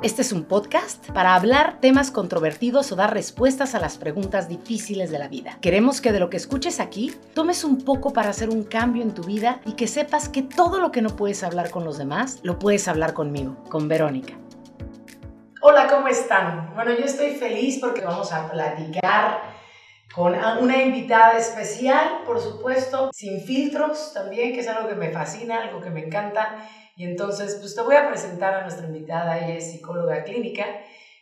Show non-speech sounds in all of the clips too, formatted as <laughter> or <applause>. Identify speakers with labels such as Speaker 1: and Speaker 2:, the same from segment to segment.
Speaker 1: Este es un podcast para hablar temas controvertidos o dar respuestas a las preguntas difíciles de la vida. Queremos que de lo que escuches aquí tomes un poco para hacer un cambio en tu vida y que sepas que todo lo que no puedes hablar con los demás, lo puedes hablar conmigo, con Verónica. Hola, ¿cómo están? Bueno, yo estoy feliz porque vamos a platicar con una invitada especial, por supuesto, sin filtros también, que es algo que me fascina, algo que me encanta y entonces, pues te voy a presentar a nuestra invitada, ella es psicóloga clínica,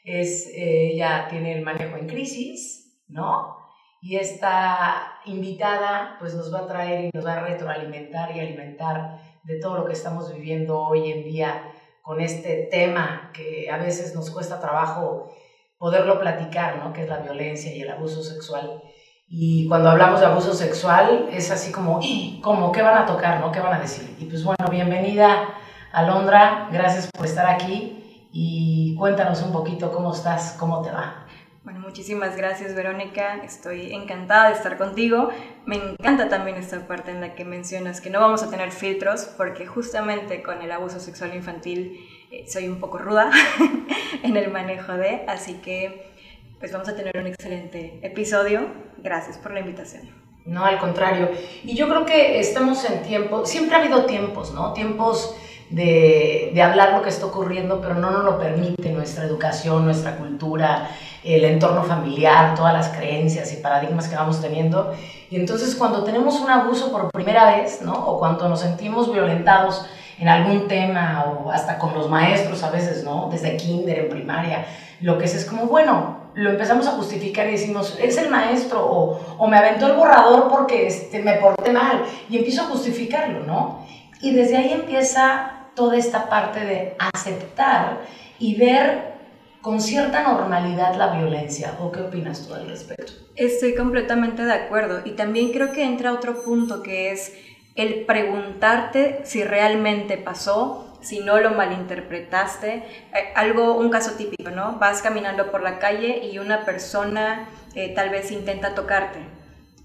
Speaker 1: es, eh, ella tiene el manejo en crisis, ¿no? Y esta invitada pues nos va a traer y nos va a retroalimentar y alimentar de todo lo que estamos viviendo hoy en día con este tema que a veces nos cuesta trabajo poderlo platicar, ¿no? Que es la violencia y el abuso sexual. Y cuando hablamos de abuso sexual es así como, ¿cómo? ¿Qué van a tocar, no? ¿Qué van a decir? Y pues bueno, bienvenida Alondra, gracias por estar aquí y cuéntanos un poquito cómo estás, cómo te va.
Speaker 2: Bueno, muchísimas gracias Verónica, estoy encantada de estar contigo. Me encanta también esta parte en la que mencionas que no vamos a tener filtros porque justamente con el abuso sexual infantil eh, soy un poco ruda <laughs> en el manejo de, así que pues vamos a tener un excelente episodio. Gracias por la invitación.
Speaker 1: No, al contrario. Y yo creo que estamos en tiempo, siempre ha habido tiempos, ¿no? Tiempos de, de, hablar lo que está ocurriendo, pero no nos lo permite nuestra educación, nuestra cultura, el entorno familiar, todas las creencias y paradigmas que vamos teniendo. Y entonces cuando tenemos un abuso por primera vez, ¿no? O cuando nos sentimos violentados en algún tema o hasta con los maestros a veces, ¿no? Desde kinder, en primaria, lo que es es como, bueno, lo empezamos a justificar y decimos, es el maestro o, o me aventó el borrador porque este, me porté mal y empiezo a justificarlo, ¿no? Y desde ahí empieza toda esta parte de aceptar y ver con cierta normalidad la violencia. ¿O qué opinas tú al respecto?
Speaker 2: Estoy completamente de acuerdo. Y también creo que entra otro punto que es el preguntarte si realmente pasó, si no lo malinterpretaste. Eh, algo, un caso típico, ¿no? Vas caminando por la calle y una persona eh, tal vez intenta tocarte.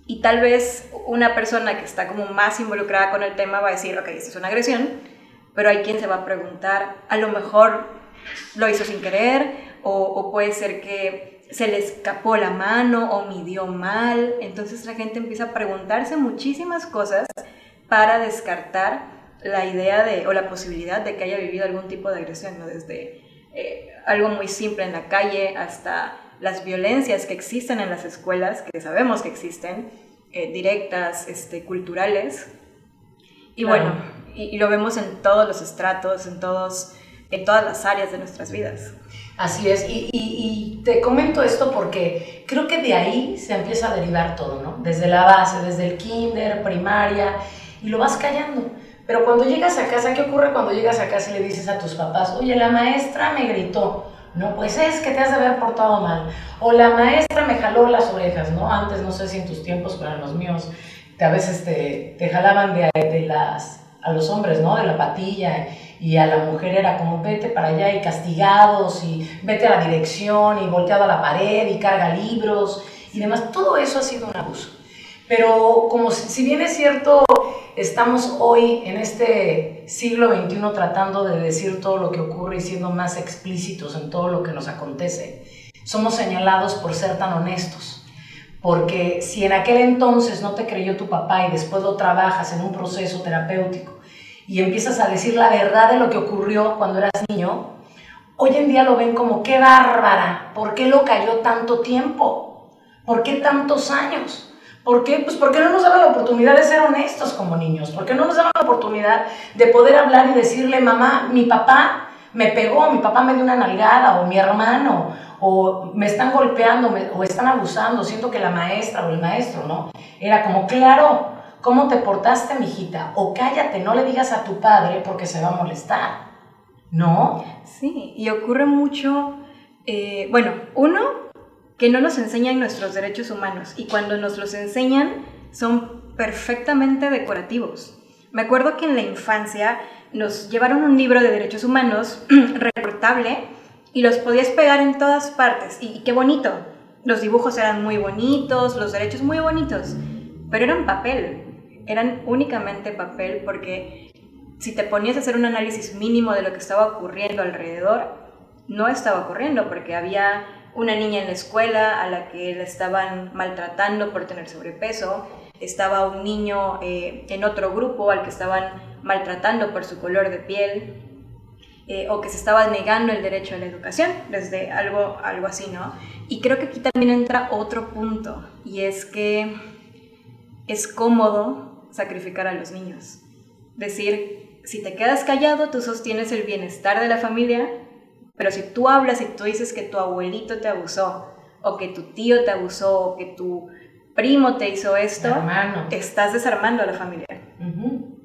Speaker 2: Y tal vez una persona que está como más involucrada con el tema va a decir, ok, esto es una agresión, pero hay quien se va a preguntar, a lo mejor lo hizo sin querer o, puede ser que se le escapó la mano o midió mal. Entonces la gente empieza a preguntarse muchísimas cosas para descartar la idea de, o la posibilidad de que haya vivido algún tipo de agresión, ¿no? desde eh, algo muy simple en la calle hasta las violencias que existen en las escuelas, que sabemos que existen, eh, directas, este, culturales. Y bueno, y, lo vemos en todos los estratos, en, todos, en todas las áreas de nuestras vidas.
Speaker 1: Así es, y, y, te comento esto porque creo que de ahí se empieza a derivar todo, ¿no? Desde la base, desde el kinder, primaria, y lo vas callando. Pero cuando llegas a casa, ¿qué ocurre cuando llegas a casa y le dices a tus papás, oye, la maestra me gritó? No, pues es que te has de haber portado mal. O la maestra me jaló las orejas, ¿no? Antes, no sé si en tus tiempos, pero en los míos, te, a veces te, te jalaban de, de las a los hombres, ¿no? De la patilla y a la mujer era como vete para allá y castigados y vete a la dirección y volteado a la pared y carga libros y demás. Todo eso ha sido un abuso. Pero como si bien es cierto, estamos hoy en este siglo XXI tratando de decir todo lo que ocurre y siendo más explícitos en todo lo que nos acontece, somos señalados por ser tan honestos. Porque si en aquel entonces no te creyó tu papá y después lo trabajas en un proceso terapéutico y empiezas a decir la verdad de lo que ocurrió cuando eras niño, hoy en día lo ven como, qué bárbara, ¿por qué lo cayó tanto tiempo? ¿Por qué tantos años? ¿Por qué? Pues porque no nos daban la oportunidad de ser honestos como niños, porque no nos daban la oportunidad de poder hablar y decirle, mamá, mi papá me pegó, mi papá me dio una nalgada, o mi hermano, o me están golpeando, o están abusando, siento que la maestra o el maestro, ¿no? Era como, claro, ¿cómo te portaste, mijita? O cállate, no le digas a tu padre porque se va a molestar, ¿no?
Speaker 2: Sí, y ocurre mucho, eh, bueno, uno, que no nos enseñan nuestros derechos humanos, y cuando nos los enseñan, son perfectamente decorativos. Me acuerdo que en la infancia nos llevaron un libro de derechos humanos <clears throat> recortable y los podías pegar en todas partes. Y, qué bonito. Los dibujos eran muy bonitos, los derechos muy bonitos, pero eran papel. Eran únicamente papel porque si te ponías a hacer un análisis mínimo de lo que estaba ocurriendo alrededor, no estaba ocurriendo porque había una niña en la escuela a la que le estaban maltratando por tener sobrepeso, estaba un niño eh, en otro grupo al que estaban maltratando por su color de piel, eh, o que se estaba negando el derecho a la educación, desde algo, algo así, ¿no? Y creo que aquí también entra otro punto, y es que es cómodo sacrificar a los niños. Decir, si te quedas callado, tú sostienes el bienestar de la familia, pero si tú hablas y tú dices que tu abuelito te abusó, o que tu tío te abusó, o que tu primo te hizo esto, estás desarmando a la familia.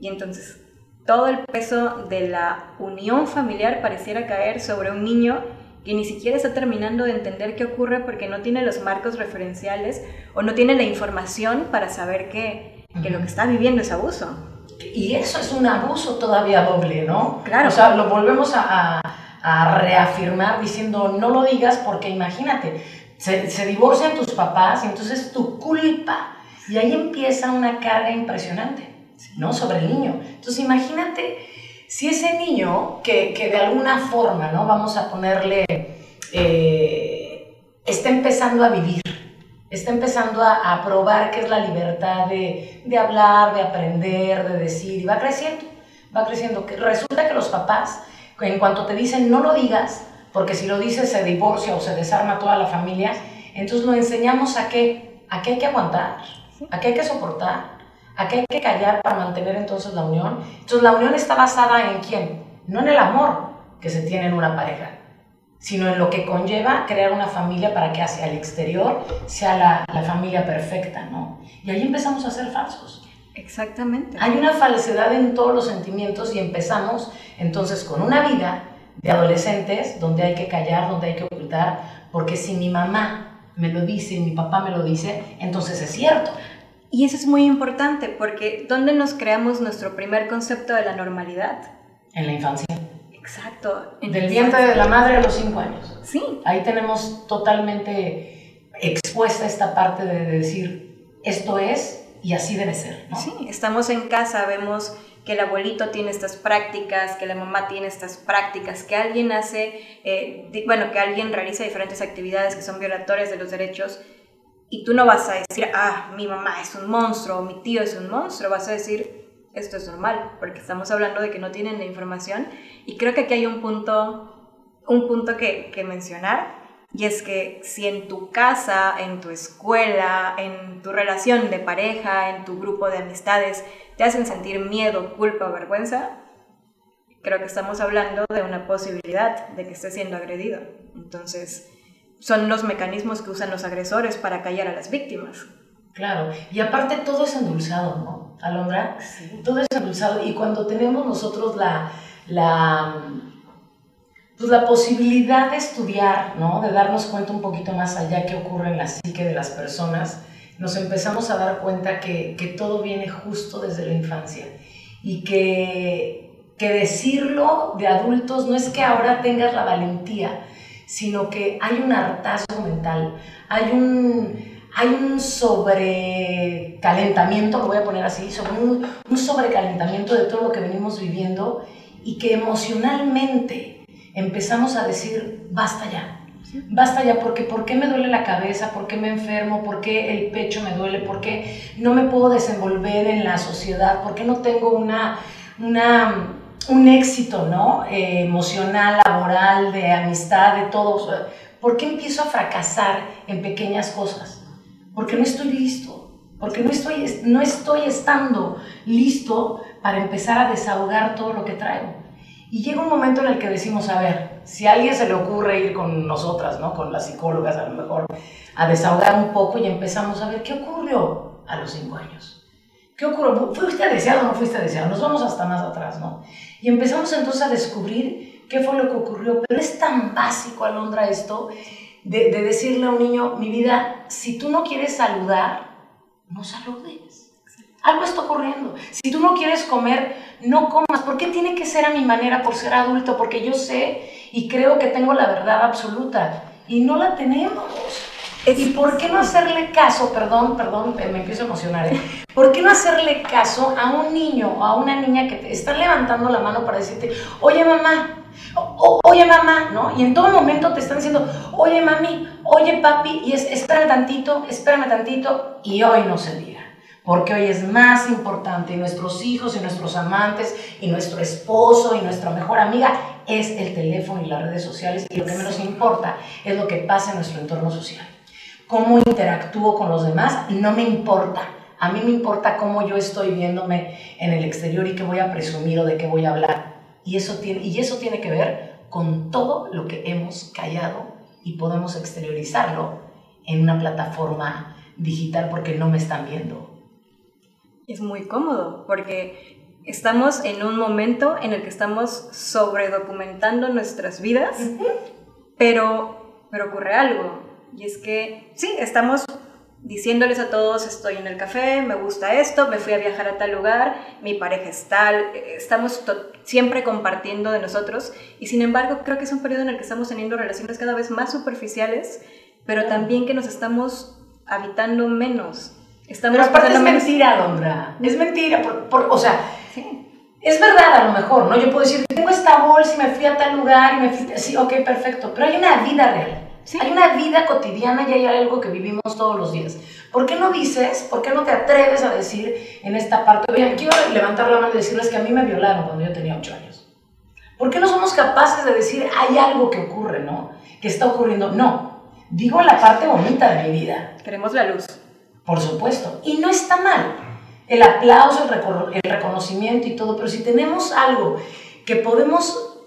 Speaker 2: Y entonces todo el peso de la unión familiar pareciera caer sobre un niño que ni siquiera está terminando de entender qué ocurre porque no tiene los marcos referenciales o no tiene la información para saber que, que lo que está viviendo es abuso.
Speaker 1: Y eso es un abuso todavía doble, ¿no?
Speaker 2: Claro.
Speaker 1: O sea, lo volvemos a, a, reafirmar diciendo, no lo digas porque imagínate, se, se divorcian tus papás y entonces tu culpa. Y ahí empieza una carga impresionante. ¿No? Sobre el niño. Entonces imagínate si ese niño que, que de alguna forma, ¿no? Vamos a ponerle, eh, está empezando a vivir, está empezando a, a, probar qué es la libertad de, de, hablar, de aprender, de decir, y va creciendo, va creciendo. Que resulta que los papás, en cuanto te dicen no lo digas, porque si lo dices se divorcia o se desarma toda la familia, entonces lo enseñamos a qué, a qué hay que aguantar, a qué hay que soportar, Aquí hay que callar para mantener entonces la unión. Entonces la unión está basada en quién? No en el amor que se tiene en una pareja, sino en lo que conlleva crear una familia para que hacia el exterior sea la, la familia perfecta, ¿no? Y ahí empezamos a ser falsos.
Speaker 2: Exactamente.
Speaker 1: Hay una falsedad en todos los sentimientos y empezamos entonces con una vida de adolescentes donde hay que callar, donde hay que ocultar, porque si mi mamá me lo dice y mi papá me lo dice, entonces es cierto.
Speaker 2: Y eso es muy importante porque ¿dónde nos creamos nuestro primer concepto de la normalidad?
Speaker 1: En la infancia.
Speaker 2: Exacto.
Speaker 1: Del vientre de la madre a los cinco años.
Speaker 2: Sí.
Speaker 1: Ahí tenemos totalmente expuesta esta parte de decir, esto es y así debe ser. ¿no?
Speaker 2: Sí, estamos en casa, vemos que el abuelito tiene estas prácticas, que la mamá tiene estas prácticas, que alguien hace, eh, bueno, que alguien realiza diferentes actividades que son violatorias de los derechos y tú no vas a decir, ah, mi mamá es un monstruo mi tío es un monstruo, vas a decir, esto es normal, porque estamos hablando de que no tienen la información. Y creo que aquí hay un punto, un punto que, que mencionar, y es que si en tu casa, en tu escuela, en tu relación de pareja, en tu grupo de amistades, te hacen sentir miedo, culpa o vergüenza, creo que estamos hablando de una posibilidad de que estés siendo agredido. Entonces, son los mecanismos que usan los agresores para callar a las víctimas.
Speaker 1: Claro, y aparte todo es endulzado, ¿no, Alondra? Sí. Todo es endulzado y cuando tenemos nosotros la, la, pues la posibilidad de estudiar, ¿no? De darnos cuenta un poquito más allá qué ocurre en la psique de las personas, nos empezamos a dar cuenta que, que todo viene justo desde la infancia y que, que decirlo de adultos no es que ahora tengas la valentía, sino que hay un hartazgo mental, hay un, hay un sobrecalentamiento, lo voy a poner así, sobre un, un sobrecalentamiento de todo lo que venimos viviendo y que emocionalmente empezamos a decir, basta ya, basta ya, porque ¿por qué me duele la cabeza? ¿Por qué me enfermo? ¿Por qué el pecho me duele? ¿Por qué no me puedo desenvolver en la sociedad? ¿Por qué no tengo una, una un éxito, ¿no? Eh, emocional, laboral, de amistad, de todo. ¿Por qué empiezo a fracasar en pequeñas cosas? Porque no estoy listo, porque no estoy, no estoy estando listo para empezar a desahogar todo lo que traigo. Y llega un momento en el que decimos, a ver, si a alguien se le ocurre ir con nosotras, ¿no? Con las psicólogas a lo mejor, a desahogar un poco y empezamos a ver qué ocurrió a los cinco años ¿Qué ocurrió? ¿Fuiste deseado o no fuiste deseado? Nos vamos hasta más atrás, ¿no? Y empezamos entonces a descubrir qué fue lo que ocurrió. Pero es tan básico, Alondra, esto de, de decirle a un niño, mi vida, si tú no quieres saludar, no saludes. Algo está ocurriendo. Si tú no quieres comer, no comas. ¿Por qué tiene que ser a mi manera por ser adulto? Porque yo sé y creo que tengo la verdad absoluta. Y no la tenemos. ¿Y por qué no hacerle caso? Perdón, perdón, me empiezo a emocionar. ¿eh? ¿Por qué no hacerle caso a un niño o a una niña que te está levantando la mano para decirte, oye mamá, oye mamá, ¿no? Y en todo momento te están diciendo, oye mami, oye papi, y es, espérame tantito, espérame tantito, y hoy no se diga. Porque hoy es más importante y nuestros hijos y nuestros amantes y nuestro esposo y nuestra mejor amiga es el teléfono y las redes sociales y lo que menos importa es lo que pasa en nuestro entorno social. Cómo interactúo con los demás no me importa. A mí me importa cómo yo estoy viéndome en el exterior y qué voy a presumir o de qué voy a hablar. Y eso tiene, y eso tiene que ver con todo lo que hemos callado y podemos exteriorizarlo en una plataforma digital porque no me están viendo.
Speaker 2: Es muy cómodo porque estamos en un momento en el que estamos sobredocumentando nuestras vidas, pero, pero ocurre algo. Y es que sí, estamos diciéndoles a todos, estoy en el café, me gusta esto, me fui a viajar a tal lugar, mi pareja es tal, estamos siempre compartiendo de nosotros y sin embargo creo que es un periodo en el que estamos teniendo relaciones cada vez más superficiales, pero también que nos estamos habitando menos. Estamos
Speaker 1: pero aparte es mentira, Dondra, es mentira, por, o sea, es verdad a lo mejor, ¿no? Yo puedo decir, tengo esta bolsa y me fui a tal lugar y me fui, sí, ok, perfecto, pero hay una vida real. Hay una vida cotidiana y hay algo que vivimos todos los días. ¿Por qué no dices, por qué no te atreves a decir en esta parte, oye, quiero levantar la mano y decirles que a mí me violaron cuando yo tenía 8 años? ¿Por qué no somos capaces de decir, hay algo que ocurre, ¿no? Que está ocurriendo. No, digo la parte bonita de mi vida.
Speaker 2: Queremos la luz.
Speaker 1: Por supuesto. Y no está mal. El aplauso, el, el reconocimiento y todo, pero si tenemos algo que podemos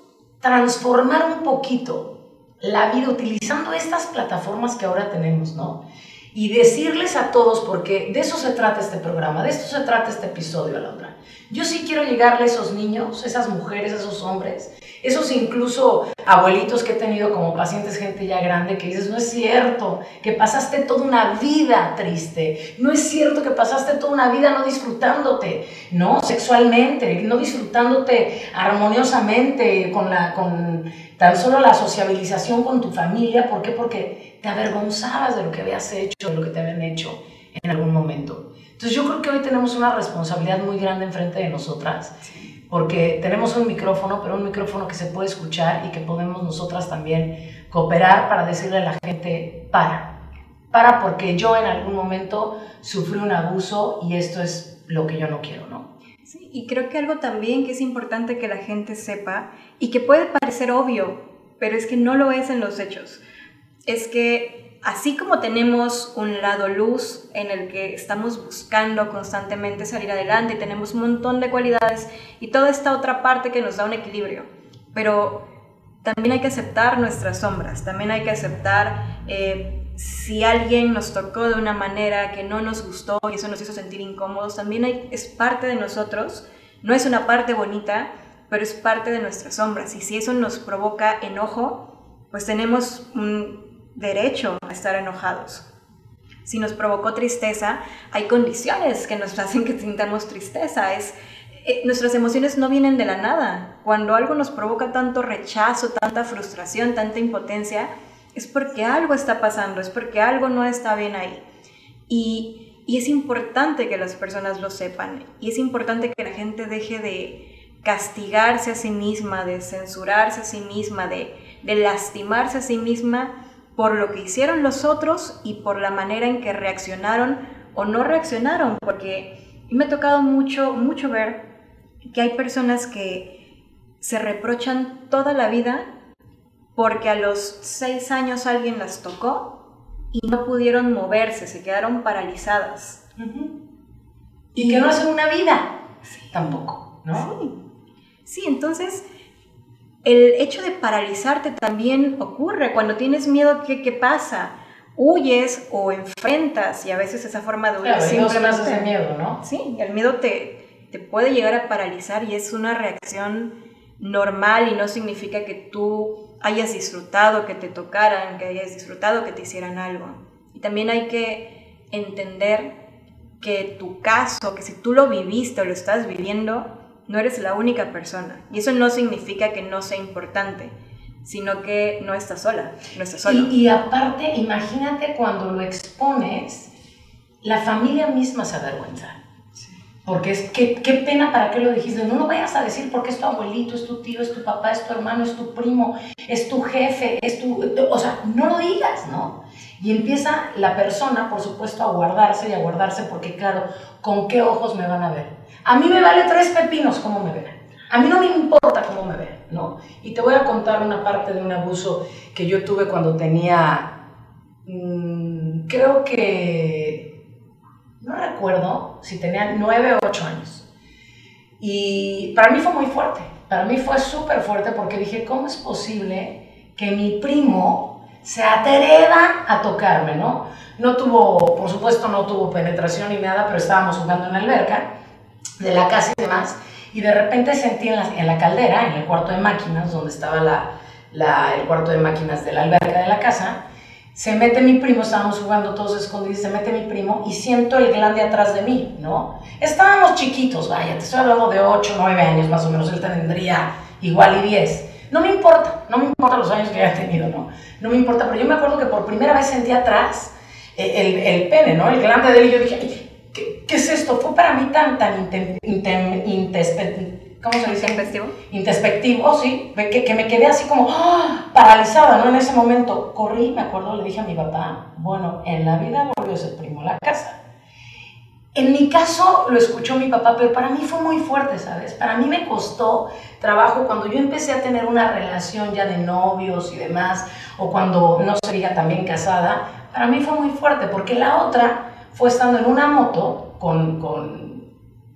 Speaker 1: transformar un poquito la vida utilizando estas plataformas que ahora tenemos, ¿no? Y decirles a todos, porque de eso se trata este programa, de esto se trata este episodio, Alondra. Yo sí quiero llegarle a esos niños, esas mujeres, esos hombres, esos incluso abuelitos que he tenido como pacientes, gente ya grande, que dices, no es cierto que pasaste toda una vida triste, no es cierto que pasaste toda una vida no disfrutándote, ¿no? Sexualmente, no disfrutándote armoniosamente, con, la, con tan solo la sociabilización con tu familia, ¿por qué? Porque te avergonzabas de lo que habías hecho, de lo que te habían hecho en algún momento. Entonces yo creo que hoy tenemos una responsabilidad muy grande enfrente de nosotras. Porque tenemos un micrófono, pero un micrófono que se puede escuchar y que podemos nosotras también cooperar para decirle a la gente, para, para porque yo en algún momento sufrí un abuso y esto es lo que yo no quiero, ¿no?
Speaker 2: Y creo que algo también que es importante que la gente sepa y que puede parecer obvio, pero es que no lo es en los hechos, es que así como tenemos un lado luz en el que estamos buscando constantemente salir adelante, tenemos un montón de cualidades y toda esta otra parte que nos da un equilibrio, pero también hay que aceptar nuestras sombras, también hay que aceptar eh, si alguien nos tocó de una manera que no nos gustó y eso nos hizo sentir incómodos, también es parte de nosotros, no es una parte bonita, pero es parte de nuestras sombras y si eso nos provoca enojo, pues tenemos un derecho a estar enojados. Si nos provocó tristeza, hay condiciones que nos <laughs> hacen que sintamos tristeza. Eh, nuestras emociones no vienen de la nada. Cuando algo nos provoca tanto rechazo, tanta frustración, tanta impotencia, es porque algo está pasando, es porque algo no está bien ahí. Y, y es importante que las personas lo sepan. Y es importante que la gente deje de castigarse a sí misma, de censurarse a sí misma, de, de lastimarse a sí misma por lo que hicieron los otros y por la manera en que reaccionaron o no reaccionaron, porque me ha tocado mucho, mucho ver que hay personas que se reprochan toda la vida porque a los seis años alguien las tocó y no pudieron moverse, se quedaron paralizadas.
Speaker 1: Y, que no hacen una vida tampoco, ¿no?
Speaker 2: Sí. sí, entonces el hecho de paralizarte también ocurre cuando tienes miedo, ¿qué, qué pasa? Huyes o enfrentas y a veces esa forma de huir
Speaker 1: claro, simplemente... ese miedo, ¿no?
Speaker 2: Sí, el miedo te, te puede llegar a paralizar y es una reacción normal y no significa que tú hayas disfrutado que te tocaran, que hayas disfrutado que te hicieran algo. Y también hay que entender que tu caso, que si tú lo viviste o lo estás viviendo, no eres la única persona. Y eso no significa que no sea importante, sino que no estás sola, no estás solo.
Speaker 1: Y, aparte, imagínate cuando lo expones, la familia misma se avergüenza. Porque es, qué, qué pena para qué lo dijiste. No lo vayas a decir porque es tu abuelito, es tu tío, es tu papá, es tu hermano, es tu primo, es tu jefe, es tu... O sea, no lo digas, ¿no? Y empieza la persona, por supuesto, a guardarse y a guardarse porque, claro, ¿con qué ojos me van a ver? A mí me vale tres pepinos cómo me ven. A mí no me importa cómo me ven, ¿no? Y te voy a contar una parte de un abuso que yo tuve cuando tenía, mmm, creo que no recuerdo si tenía nueve o ocho años. Y para mí fue muy fuerte, para mí fue súper fuerte porque dije, ¿cómo es posible que mi primo se atreva a tocarme, no? No tuvo, por supuesto, no tuvo penetración ni nada, pero estábamos jugando en la alberca de la casa y demás, y de repente sentí en la, en la caldera, en el cuarto de máquinas, donde estaba la, la, el cuarto de máquinas de la alberca de la casa, se mete mi primo, estábamos jugando todos escondidos, se mete mi primo y siento el glande atrás de mí, ¿no? Estábamos chiquitos, vaya, te estoy hablando de 8, 9 años más o menos, él tendría igual y 10. No me importa, no me importa los años que haya tenido, ¿no? No me importa, pero yo me acuerdo que por primera vez sentí atrás eh, el, el pene, ¿no? El glande de él y yo dije, ¿qué, es esto? Fue para mí tan, tan ¿cómo se dice?
Speaker 2: Introspectivo.
Speaker 1: Introspectivo, sí, que, que me quedé así como ¡ah! paralizada, ¿no? En ese momento corrí, me acuerdo, le dije a mi papá, bueno, en la vida volvió a ser primo la casa. En mi caso lo escuchó mi papá, pero para mí fue muy fuerte, ¿sabes? Para mí me costó trabajo cuando yo empecé a tener una relación ya de novios y demás, o cuando no sería también casada, para mí fue muy fuerte, porque la otra fue estando en una moto con, con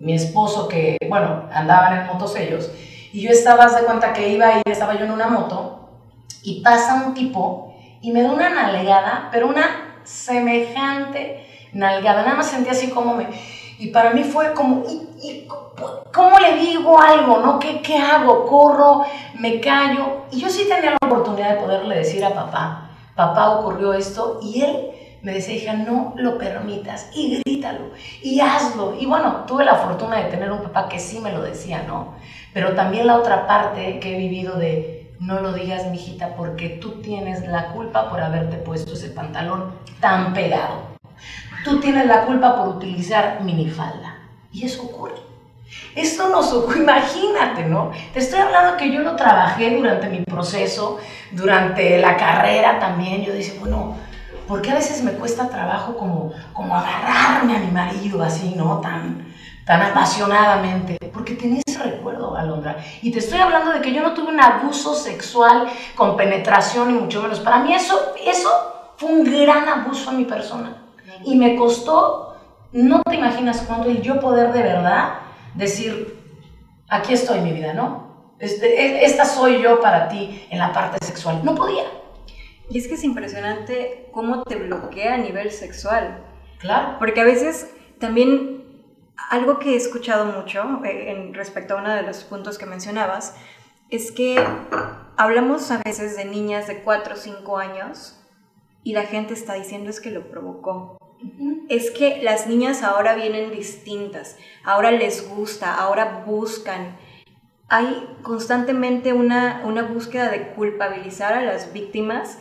Speaker 1: mi esposo, que, bueno, andaban en motos ellos, y yo estaba, de cuenta que iba y estaba yo en una moto, y pasa un tipo y me da una nalgada, pero una semejante nalgada, nada más sentí así como me... Y para mí fue como, ¿y, cómo le digo algo? ¿no? ¿Qué, ¿Qué hago? ¿Corro? ¿Me callo? Y yo sí tenía la oportunidad de poderle decir a papá, papá ocurrió esto, y él me decía, hija, no lo permitas y grítalo y hazlo. Y bueno, tuve la fortuna de tener un papá que sí me lo decía, ¿no? Pero también la otra parte que he vivido de no lo digas, mijita, porque tú tienes la culpa por haberte puesto ese pantalón tan pegado. Tú tienes la culpa por utilizar minifalda. Y eso ocurre. Esto nos ocurre, imagínate, ¿no? Te estoy hablando que yo lo trabajé durante mi proceso, durante la carrera también. Yo decía, bueno, porque a veces me cuesta trabajo como, como agarrarme a mi marido así, ¿no? Tan, tan apasionadamente, porque tenía ese recuerdo, Alondra. Y te estoy hablando de que yo no tuve un abuso sexual con penetración y mucho menos. Para mí eso, eso fue un gran abuso a mi persona. Y me costó, no te imaginas cuánto, el yo poder de verdad decir, aquí estoy mi vida, ¿no? Este, e, esta soy yo para ti en la parte sexual. No podía.
Speaker 2: Y es que es impresionante cómo te bloquea a nivel sexual.
Speaker 1: Claro.
Speaker 2: Porque a veces también algo que he escuchado mucho eh, en respecto a uno de los puntos que mencionabas es que hablamos a veces de niñas de 4 o 5 años y la gente está diciendo es que lo provocó. Es que las niñas ahora vienen distintas, ahora les gusta, ahora buscan. Hay constantemente una, una búsqueda de culpabilizar a las víctimas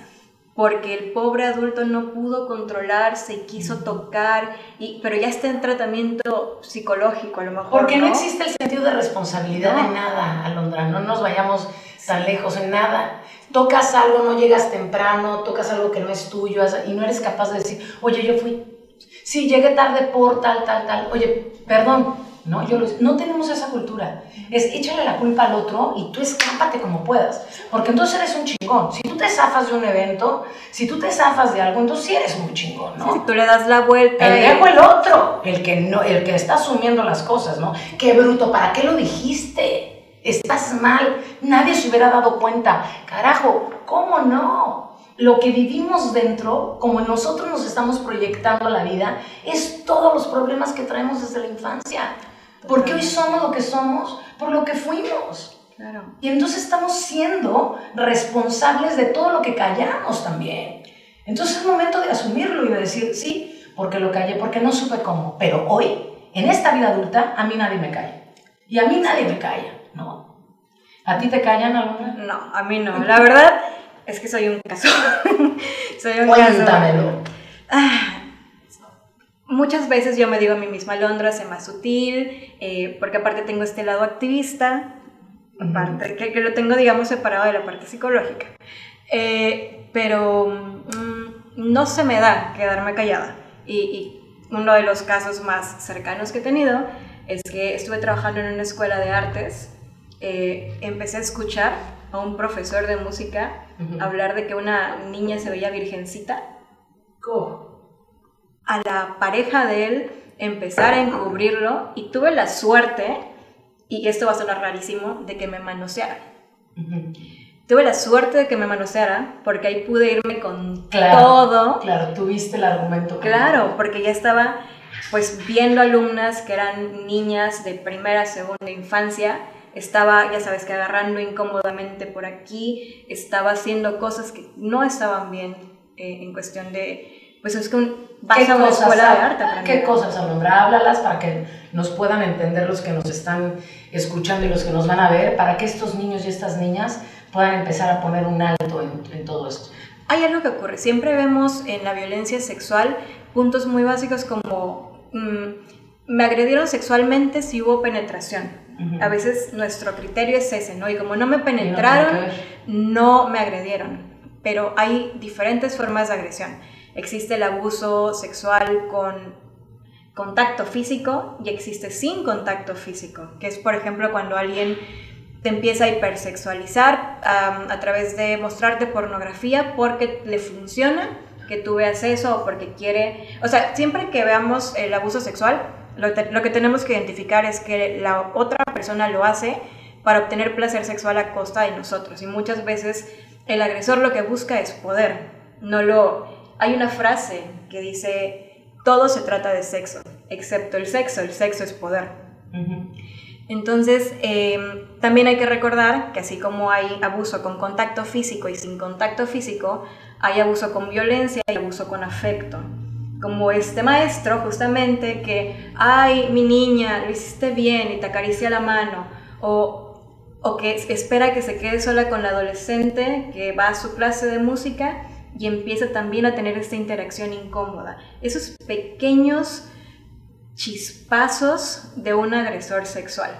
Speaker 2: porque el pobre adulto no pudo controlarse quiso tocar, y, pero ya está en tratamiento psicológico a lo mejor.
Speaker 1: Porque no, existe el sentido de responsabilidad en nada, Alondra, no nos vayamos tan lejos en nada. Tocas algo, no llegas temprano, tocas algo que no es tuyo y no eres capaz de decir, oye, yo fui. Sí, llegué tarde por tal, tal, tal. Oye, perdón, ¿no? Yo no tenemos esa cultura. Es échale la culpa al otro y tú escápate como puedas. Porque entonces eres un chingón. Si tú te zafas de un evento, si tú te zafas de algo, entonces sí eres muy chingón, ¿no?
Speaker 2: Si tú le das la vuelta.
Speaker 1: El dejo el otro, el que, no, el que está asumiendo las cosas, ¿no? Qué bruto, ¿para qué lo dijiste? Estás mal, nadie se hubiera dado cuenta. Carajo, ¿cómo no? Lo que vivimos dentro, como nosotros nos estamos proyectando la vida, es todos los problemas que traemos desde la infancia. Porque hoy somos lo que somos por lo que fuimos.
Speaker 2: Claro.
Speaker 1: Y entonces estamos siendo responsables de todo lo que callamos también. Entonces es momento de asumirlo y de decir, sí, porque lo callé, porque no supe cómo. Pero hoy, en esta vida adulta, a mí nadie me calla. Y a mí nadie me calla, ¿no? ¿A ti te callan alguna?
Speaker 2: No, a mí no. <laughs> La verdad es que soy un caso. <laughs> soy un
Speaker 1: Cuéntamelo.
Speaker 2: Ah, muchas veces yo me digo a mí misma, Londra, sé más sutil, eh, porque aparte tengo este lado activista, aparte, que, que, lo tengo, digamos, separado de la parte psicológica. Eh, pero mm, no se me da quedarme callada. Y, y, uno de los casos más cercanos que he tenido es que estuve trabajando en una escuela de artes, eh, empecé a escuchar a un profesor de música hablar de que una niña se veía virgencita.
Speaker 1: ¿Cómo?
Speaker 2: A la pareja de él empezar a encubrirlo y tuve la suerte, y esto va a sonar rarísimo, de que me manosearan. Tuve la suerte de que me manoseara porque ahí pude irme con todo.
Speaker 1: Claro, tuviste el argumento.
Speaker 2: Claro, porque ya estaba pues viendo alumnas que eran niñas de primera, segunda infancia, estaba, ya sabes, que agarrando incómodamente por aquí, estaba haciendo cosas que no estaban bien eh, en cuestión de, pues es que un,
Speaker 1: vas a una escuela de arte. ¿Qué cosas, Alondra? Háblalas para que nos puedan entender los que nos están escuchando y los que nos van a ver, para que estos niños y estas niñas puedan empezar a poner un alto en, todo esto.
Speaker 2: Hay algo que ocurre. Siempre vemos en la violencia sexual puntos muy básicos como mm, me agredieron sexualmente si hubo penetración. A veces nuestro criterio es ese, ¿no? Y como no me penetraron, no, me agredieron. Pero hay diferentes formas de agresión. Existe el abuso sexual con contacto físico y existe sin contacto físico, que es por ejemplo cuando alguien te empieza a hipersexualizar a través de mostrarte pornografía porque le funciona que tú veas eso o porque quiere, o sea, siempre que veamos el abuso sexual, lo, que tenemos que identificar es que la otra persona lo hace para obtener placer sexual a costa de nosotros y muchas veces el agresor lo que busca es poder, no lo... Hay una frase que dice, todo se trata de sexo, excepto el sexo, el sexo es poder. Entonces, em, también hay que recordar que así como hay abuso con contacto físico y sin contacto físico, hay abuso con violencia y abuso con afecto. Como este maestro, justamente, que, ay, mi niña, lo hiciste bien y te acaricia la mano, o, o que espera que se quede sola con la adolescente que va a su clase de música y empieza también a tener esta interacción incómoda. Esos pequeños chispazos de un agresor sexual,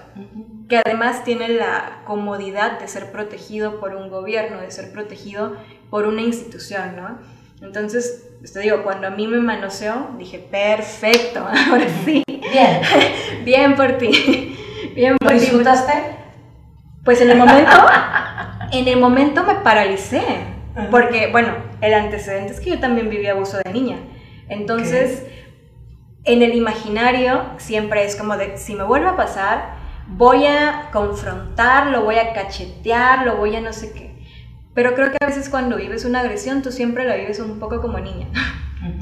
Speaker 2: que además tiene la comodidad de ser protegido por un gobierno, de ser protegido por una institución, ¿no? Entonces, te digo, cuando a mí me manoseó, dije, perfecto, <laughs> ahora sí.
Speaker 1: Bien. <laughs>
Speaker 2: Bien por ti. <laughs>
Speaker 1: Bien por ¿Lo disfrutaste?
Speaker 2: Pues en el momento, en el momento me paralicé, porque, bueno, el antecedente es que yo también viví abuso de niña. Entonces en el imaginario siempre es como de, si me vuelve a pasar, voy a confrontar, lo voy a cachetear, lo voy a no sé qué. Pero creo que a veces cuando vives una agresión, tú siempre la vives un poco como niña,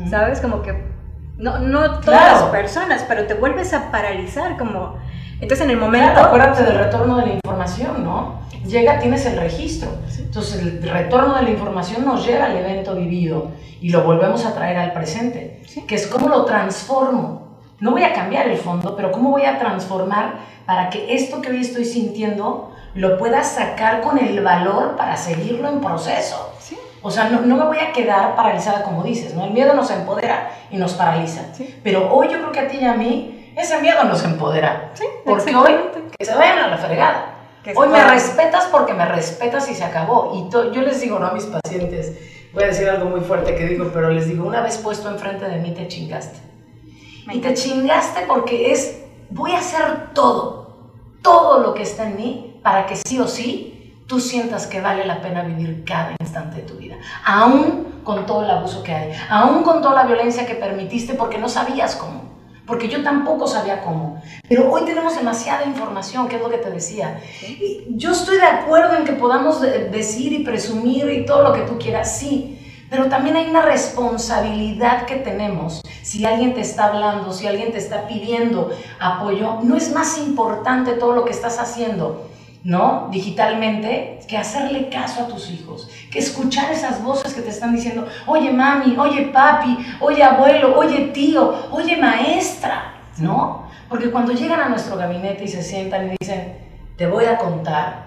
Speaker 2: ¿sabes? Como que, no, no todas las personas, pero te vuelves a paralizar como... Entonces en el momento...
Speaker 1: acuérdate del retorno de la información, ¿no? Llega, tienes el registro. Entonces el retorno de la información nos lleva al evento vivido y lo volvemos a traer al presente, que es cómo lo transformo. No voy a cambiar el fondo, pero cómo voy a transformar para que esto que hoy estoy sintiendo lo pueda sacar con el valor para seguirlo en proceso. O sea, no, no, me voy a quedar paralizada como dices, ¿no? El miedo nos empodera y nos paraliza. Pero hoy yo creo que a ti y a mí ese miedo nos empodera. porque hoy que se vayan a la fregada. Hoy me respetas porque me respetas y se acabó. Y yo les digo, ¿no? A mis pacientes, voy a decir algo muy fuerte que digo, pero les digo, una vez puesto enfrente de mí te chingaste. y te chingaste porque es, voy a hacer todo, todo lo que está en mí para que sí o sí tú sientas que vale la pena vivir cada instante de tu vida, aún con todo el abuso que hay, aún con toda la violencia que permitiste porque no sabías cómo porque yo tampoco sabía cómo. Pero hoy tenemos demasiada información, que es lo que te decía. Y yo estoy de acuerdo en que podamos decir y presumir y todo lo que tú quieras, sí, pero también hay una responsabilidad que tenemos. Si alguien te está hablando, si alguien te está pidiendo apoyo, no es más importante todo lo que estás haciendo ¿no? Digitalmente, que hacerle caso a tus hijos, que escuchar esas voces que te están diciendo, oye mami, oye papi, oye abuelo, oye tío, oye maestra, ¿no? Porque cuando llegan a nuestro gabinete y se sientan y dicen, te voy a contar,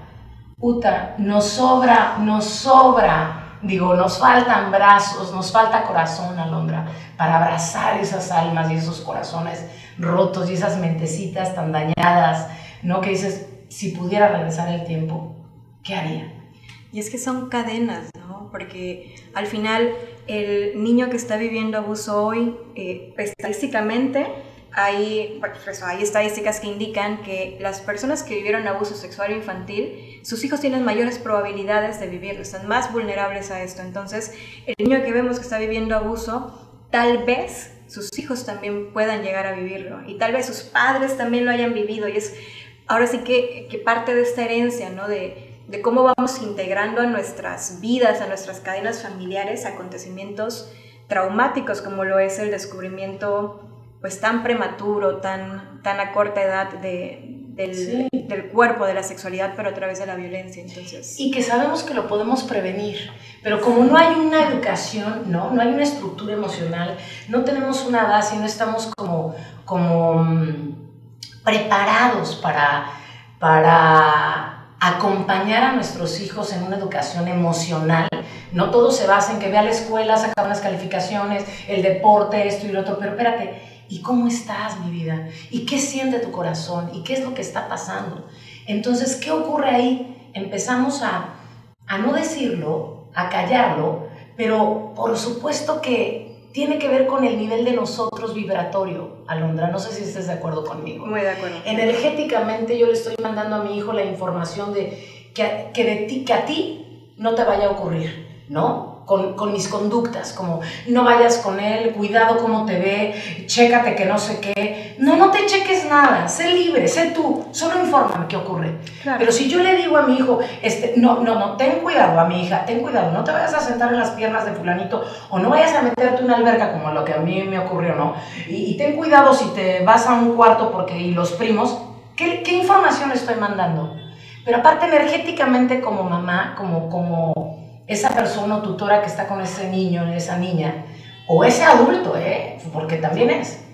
Speaker 1: puta, nos sobra, nos sobra, digo, nos faltan brazos, nos falta corazón, Alondra, para, abrazar esas almas y esos corazones rotos y esas mentecitas tan dañadas, ¿no? Que dices, si pudiera regresar el tiempo, ¿qué haría?
Speaker 2: Y es que son cadenas, ¿no? Porque al final el niño que está viviendo abuso hoy, eh, estadísticamente, hay, pues hay estadísticas que indican que las personas que vivieron abuso sexual infantil, sus hijos tienen mayores probabilidades de vivirlo, están más vulnerables a esto. Entonces, el niño que vemos que está viviendo abuso, tal vez sus hijos también puedan llegar a vivirlo y tal vez sus padres también lo hayan vivido y es ahora sí que, que parte de esta herencia, ¿no? De, de cómo vamos integrando a nuestras vidas, a nuestras cadenas familiares, acontecimientos traumáticos como lo es el descubrimiento pues tan prematuro, tan, tan a corta edad de, del, del, cuerpo, de la sexualidad, pero a través de la violencia. Entonces.
Speaker 1: Y que sabemos que lo podemos prevenir, pero como no hay una educación, ¿no? no hay una estructura emocional, no tenemos una base, no estamos como, como mm, preparados para, para acompañar a nuestros hijos en una educación emocional. No todo se basa en que vea la escuela, sacar unas calificaciones, el deporte, esto y lo otro, pero espérate, ¿y cómo estás, mi vida? ¿Y qué siente tu corazón? ¿Y qué es lo que está pasando? Entonces, ¿qué ocurre ahí? Empezamos a, a no decirlo, a callarlo, pero por supuesto que tiene que ver con el nivel de nosotros vibratorio, Alondra. No sé si estés de acuerdo conmigo.
Speaker 2: Muy de acuerdo.
Speaker 1: Energéticamente yo le estoy mandando a mi hijo la información de que, que de ti, que a ti no te vaya a ocurrir, ¿no? Con, con, mis conductas, como no vayas con él, cuidado cómo te ve, chécate que no sé qué. No, no te cheques nada, sé libre, sé tú, solo infórmame qué ocurre. Pero si yo le digo a mi hijo, este, no, no, no, ten cuidado a mi hija, ten cuidado, no te vayas a sentar en las piernas de fulanito o no vayas a meterte en una alberca como lo que a mí me ocurrió, ¿no? Y, y ten cuidado si te vas a un cuarto porque y los primos, ¿qué, qué información estoy mandando? Pero aparte energéticamente como mamá, como, como esa persona o tutora que está con ese niño, esa niña, o ese adulto, ¿eh? porque también es.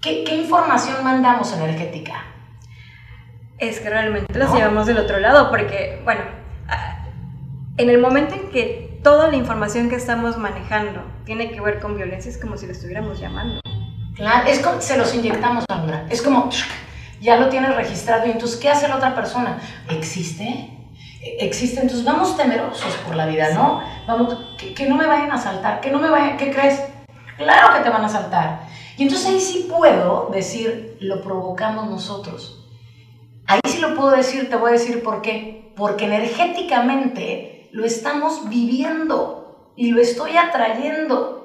Speaker 1: ¿Qué, qué información mandamos energética?
Speaker 2: Es que realmente las llevamos del otro lado, porque, bueno, en el momento en que toda la información que estamos manejando tiene que ver con violencia, es como si lo estuviéramos llamando.
Speaker 1: Claro, es como, se los inyectamos, Sandra. Es como, ya lo tienes registrado y entonces, ¿qué hace la otra persona? ¿Existe? Existe, entonces vamos temerosos por la vida, ¿no? Vamos, que, no me vayan a saltar, que no me vayan, ¿qué crees? Claro que te van a saltar. Y entonces ahí sí puedo decir, lo provocamos nosotros. Ahí sí lo puedo decir, te voy a decir por qué. Porque energéticamente lo estamos viviendo y lo estoy atrayendo.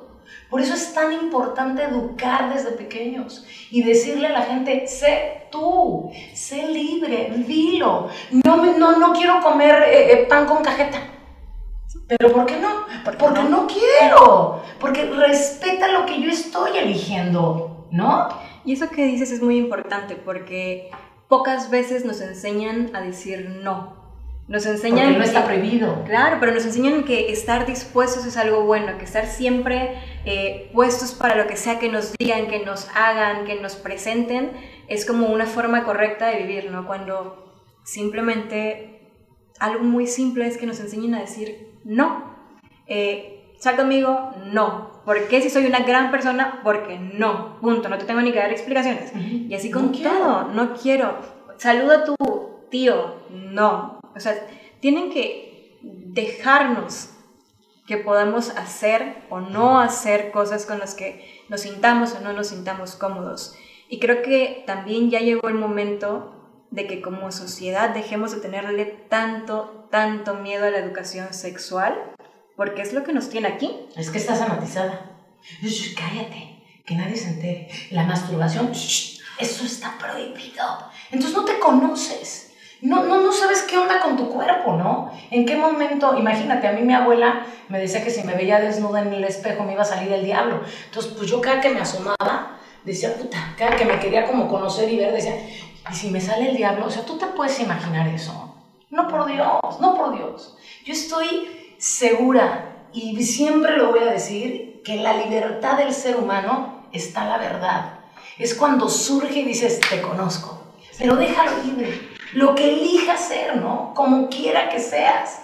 Speaker 1: Por eso es tan importante educar desde pequeños y decirle a la gente, sé tú, sé libre, dilo. No, no, no quiero comer eh, eh, pan con cajeta. ¿Pero por qué no? Porque no quiero. Porque respeta lo que yo estoy eligiendo, ¿no?
Speaker 2: Y eso que dices es muy importante porque pocas veces nos enseñan a decir no. Nos enseñan...
Speaker 1: Porque no está prohibido.
Speaker 2: Claro, pero nos enseñan que estar dispuestos es algo bueno, que estar siempre eh, puestos para lo que sea que nos digan, que nos hagan, que nos presenten, es como una forma correcta de vivir, ¿no? Cuando simplemente algo muy simple es que nos enseñen a decir no. Eh, ¿Sal conmigo? No. ¿Por qué si soy una gran persona? Porque no. Punto. No te tengo ni que dar explicaciones. Y así con todo. No quiero. Saluda a tu tío. No. O sea, tienen que dejarnos que podamos hacer o no hacer cosas con las que nos sintamos o no nos sintamos cómodos. Y creo que también ya llegó el momento de que como sociedad dejemos de tenerle tanto, tanto miedo a la educación sexual, porque es lo que nos tiene aquí.
Speaker 1: Es que estás amatizada. cállate, que nadie se entere. La masturbación, eso está prohibido. Entonces no te conoces no, no, no sabes qué onda con tu cuerpo, ¿no? ¿En qué momento? Imagínate, a mí mi abuela me decía que si me veía desnuda en el espejo me iba a salir el diablo. Entonces, pues yo cada que me asomaba, decía, puta, cada que me quería como conocer y ver, decía, ¿y si me sale el diablo? O sea, tú te puedes imaginar eso. No por Dios, no por Dios. Yo estoy segura y siempre lo voy a decir, que la libertad del ser humano está la verdad. Es cuando surge y dices, te conozco, pero déjalo libre lo que elijas ser, ¿no? Como quiera que seas.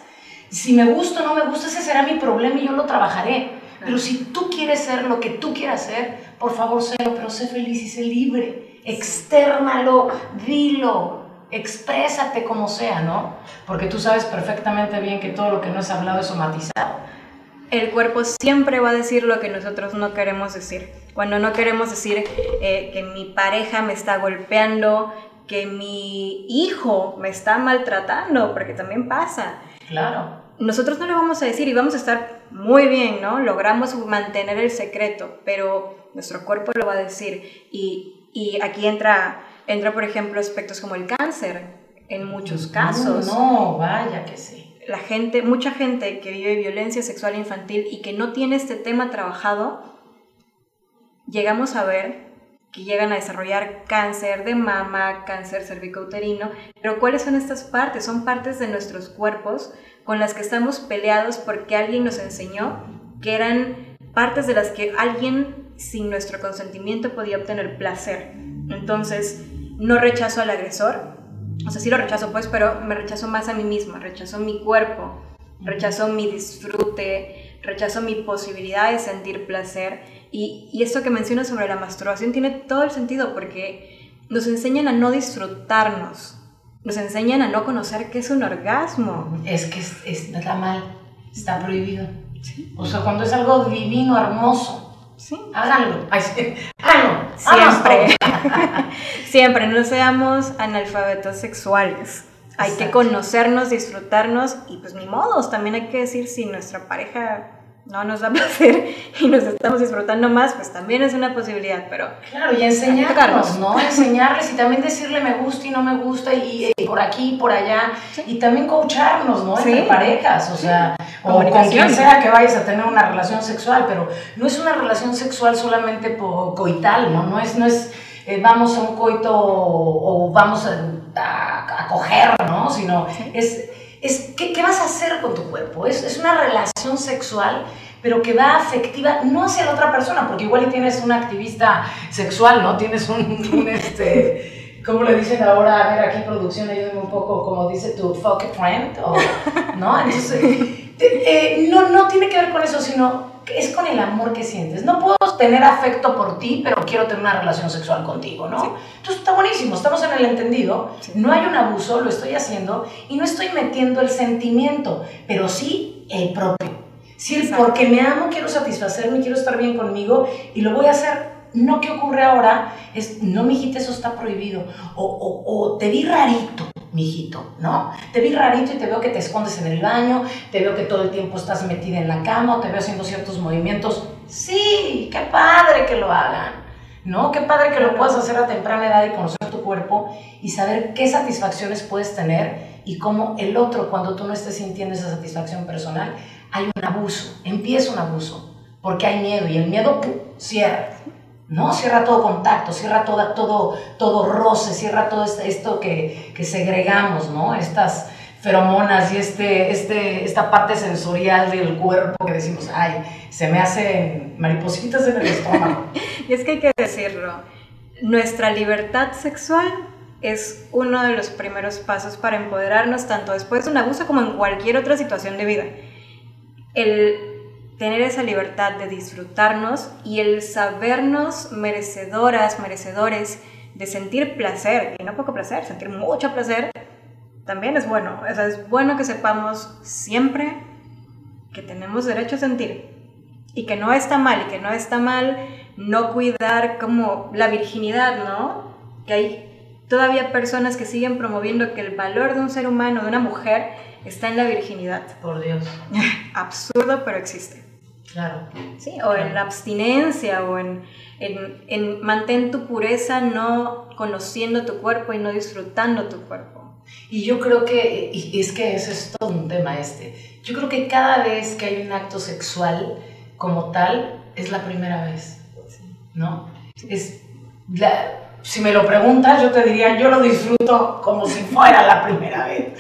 Speaker 1: Si me gusta o no me gusta, ese será mi problema y yo lo trabajaré. Pero si tú quieres ser lo que tú quieras ser, por favor, sélo, pero sé feliz y sé libre. Externalo, dilo, exprésate como sea, ¿no? Porque tú sabes perfectamente bien que todo lo que no es hablado es somatizado.
Speaker 2: El cuerpo siempre va a decir lo que nosotros no queremos decir. Cuando no queremos decir eh, que mi pareja me está golpeando, que mi hijo me está maltratando, porque también pasa.
Speaker 1: Claro.
Speaker 2: Nosotros no lo vamos a decir y vamos a estar muy bien, ¿no? Logramos mantener el secreto, pero nuestro cuerpo lo va a decir. Y, y aquí entra Entra, por ejemplo, aspectos como el cáncer, en muchos casos.
Speaker 1: No, vaya que sí.
Speaker 2: La gente, mucha gente que vive violencia sexual infantil y que no tiene este tema trabajado, llegamos a ver que llegan a desarrollar cáncer de mama, cáncer cervicouterino, pero ¿cuáles son estas partes? Son partes de nuestros cuerpos con las que estamos peleados porque alguien nos enseñó que eran partes de las que alguien sin nuestro consentimiento podía obtener placer. Entonces, no rechazo al agresor, o sea, sí lo rechazo pues, pero me rechazo más a mí misma, rechazo mi cuerpo, rechazo mi disfrute, rechazo mi posibilidad de sentir placer. Y, y esto que mencionas sobre la masturbación tiene todo el sentido porque nos enseñan a no disfrutarnos, nos enseñan a no conocer qué es un orgasmo.
Speaker 1: Es que es, está mal, está prohibido. O sea, cuando es algo divino, hermoso, Sí. Háganlo.
Speaker 2: Siempre. <laughs> Siempre. No seamos analfabetos sexuales. Hay que conocernos, disfrutarnos y pues ni modos. También hay que decir si nuestra pareja no nos da placer y nos estamos disfrutando más, pues también es una posibilidad, pero...
Speaker 1: Claro, y enseñarnos, ¿no? Enseñarles y también decirle me gusta y no me gusta y, por aquí y por allá y también coacharnos, ¿no? Entre parejas, o sea, o con quien sea que vayas a tener una relación sexual, pero no es una relación sexual solamente por coital, ¿no? No es, no es eh, vamos a un coito o, vamos a, a, coger, ¿no? Sino es es ¿qué, ¿qué, vas a hacer con tu cuerpo. Es, es, una relación sexual, pero que va afectiva no hacia la otra persona, porque igual tienes un activista sexual, ¿no? Tienes un, este, ¿cómo le dicen ahora? A ver, aquí producción, ayúdame un poco, como dice tu fuck friend, ¿no? Entonces, eh, no, no tiene que ver con eso, sino es con el amor que sientes. No puedo tener afecto por ti, pero quiero tener una relación sexual contigo, ¿no? Entonces está buenísimo, estamos en el entendido, no hay un abuso, lo estoy haciendo y no estoy metiendo el sentimiento, pero sí el propio. Sí, el porque me amo, quiero satisfacerme, quiero estar bien conmigo y lo voy a hacer. No que ocurre ahora es, no, mijita, eso está prohibido. O, o, o te vi rarito mijito, ¿no? Te vi rarito y te veo que te escondes en el baño, te veo que todo el tiempo estás metida en la cama o te veo haciendo ciertos movimientos. Sí, qué padre que lo hagan, ¿no? Qué padre que lo puedas hacer a temprana edad y conocer tu cuerpo y saber qué satisfacciones puedes tener y cómo el otro, cuando tú no estés sintiendo esa satisfacción personal, hay un abuso, empieza un abuso, porque hay miedo y el miedo cierra. ¿No? Cierra todo contacto, cierra todo, todo, todo roce, cierra todo este, esto que, que segregamos, ¿no? Estas feromonas y este, este, esta parte sensorial del cuerpo que decimos, ay, se me hacen maripositas en el <laughs> estómago.
Speaker 2: y es que hay que decirlo, nuestra libertad sexual es uno de los primeros pasos para empoderarnos tanto después de un abuso como en cualquier otra situación de vida. El tener esa libertad de disfrutarnos y el sabernos merecedoras, merecedores de sentir placer, y no poco placer, sentir mucho placer, también es bueno. O sea, es bueno que sepamos siempre que tenemos derecho a sentir y que no está mal, y que no está mal no cuidar como la virginidad, ¿no? Que hay todavía personas que siguen promoviendo que el valor de un ser humano, de una mujer, está en la virginidad.
Speaker 1: Por Dios. <laughs>
Speaker 2: Absurdo, pero existe.
Speaker 1: Claro.
Speaker 2: Sí, o en la abstinencia, o en, en, en mantén tu pureza no conociendo tu cuerpo y no disfrutando tu cuerpo.
Speaker 1: Y yo creo que, y es que ese es todo un tema este, yo creo que cada vez que hay un acto sexual como tal, es la primera vez, ¿no? Es si me lo preguntas, yo te diría, yo lo disfruto como si fuera la primera vez.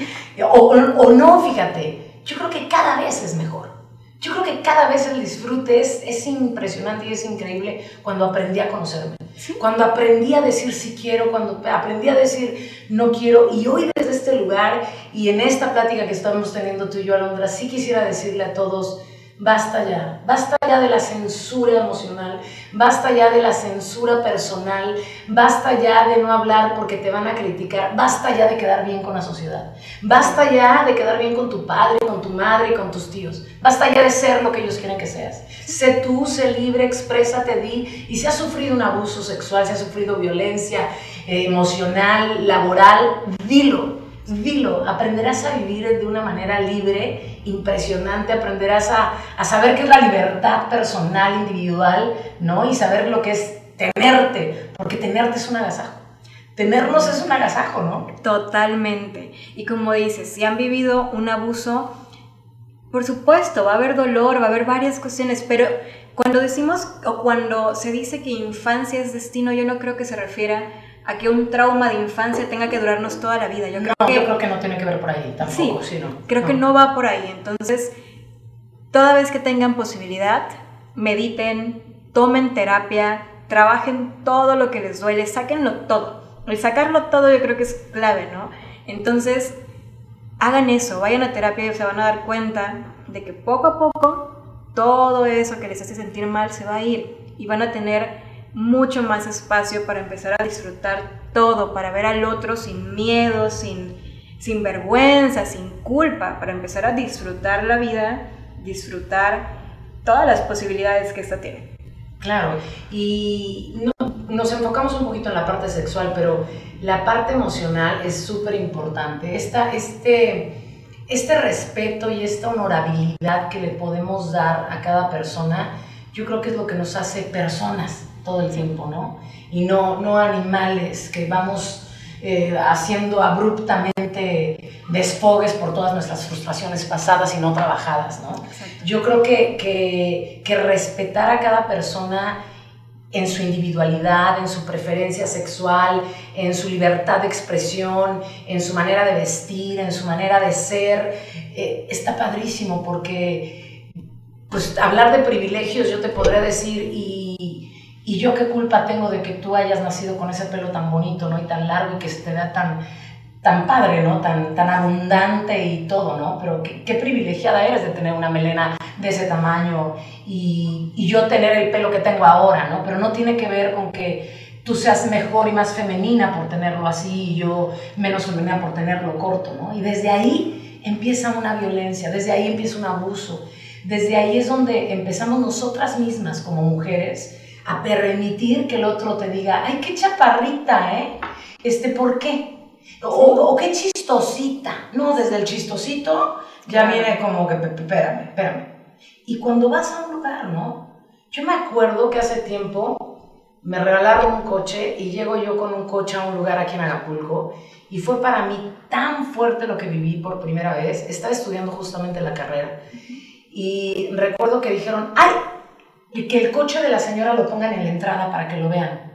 Speaker 1: O, o no, fíjate, yo creo que cada vez es mejor. Yo creo que cada vez el disfrute es, es impresionante y es increíble cuando aprendí a conocerme. Cuando aprendí a decir sí quiero, cuando aprendí a decir no quiero. Y hoy desde este lugar y en esta plática que estamos teniendo tú y yo, Alondra, sí quisiera decirle a todos, Basta ya, basta ya de la censura emocional, basta ya de la censura personal, basta ya de no hablar porque te van a criticar, basta ya de quedar bien con la sociedad, basta ya de quedar bien con tu padre, con tu madre, con tus tíos, basta ya de ser lo que ellos quieren que seas. Sé tú, sé libre, exprésate, di, y si has sufrido un abuso sexual, si has sufrido violencia eh, emocional, laboral, dilo dilo, aprenderás a vivir de una manera libre, impresionante, aprenderás a, a, saber qué es la libertad personal, individual, ¿no? Y saber lo que es tenerte, porque tenerte es un agasajo. Tenernos es un agasajo, ¿no?
Speaker 2: Totalmente. Y como dices, si han vivido un abuso, por supuesto, va a haber dolor, va a haber varias cuestiones, pero cuando decimos o cuando se dice que infancia es destino, yo no creo que se refiera a que un trauma de infancia tenga que durarnos toda la vida.
Speaker 1: Yo creo, no, que, yo creo que no tiene que ver por ahí tampoco.
Speaker 2: Sí, creo que no va por ahí. Entonces, toda vez que tengan posibilidad, mediten, tomen terapia, trabajen todo lo que les duele, sáquenlo todo. El sacarlo todo yo creo que es clave, ¿no? Entonces, hagan eso, vayan a terapia y se van a dar cuenta de que poco a poco todo eso que les hace sentir mal se va a ir y van a tener mucho más espacio para empezar a disfrutar todo, para ver al otro sin miedo, sin, sin vergüenza, sin culpa, para empezar a disfrutar la vida, disfrutar todas las posibilidades que esta tiene.
Speaker 1: Claro, y nos enfocamos un poquito en la parte sexual, pero la parte emocional es súper importante. Este, este respeto y esta honorabilidad que le podemos dar a cada persona, yo creo que es lo que nos hace personas todo el tiempo, ¿no? Y no, no animales que vamos eh, haciendo abruptamente desfogues por todas nuestras frustraciones pasadas y no trabajadas, ¿no? Yo creo que, que, que respetar a cada persona en su individualidad, en su preferencia sexual, en su libertad de expresión, en su manera de vestir, en su manera de ser, eh, está padrísimo porque, pues, hablar de privilegios, yo te podría decir, y y yo qué culpa tengo de que tú hayas nacido con ese pelo tan bonito, ¿no? Y tan largo y que se te vea tan, tan padre, ¿no? Tan, tan abundante y todo, ¿no? Pero qué, privilegiada eres de tener una melena de ese tamaño y, y, yo tener el pelo que tengo ahora, ¿no? Pero no tiene que ver con que tú seas mejor y más femenina por tenerlo así y yo menos femenina por tenerlo corto, ¿no? Y desde ahí empieza una violencia, desde ahí empieza un abuso, desde ahí es donde empezamos nosotras mismas como mujeres a permitir que el otro te diga, ay, qué chaparrita, ¿eh? Este, ¿por qué? O, qué chistosita. No, desde el chistosito ya viene como que, espérame, espérame. Y cuando vas a un lugar, ¿no? Yo me acuerdo que hace tiempo me regalaron un coche y llego yo con un coche a un lugar aquí en Acapulco y fue para mí tan fuerte lo que viví por primera vez. Estaba estudiando justamente la carrera y recuerdo que dijeron, ay, que el coche de la señora lo pongan en la entrada para que lo vean.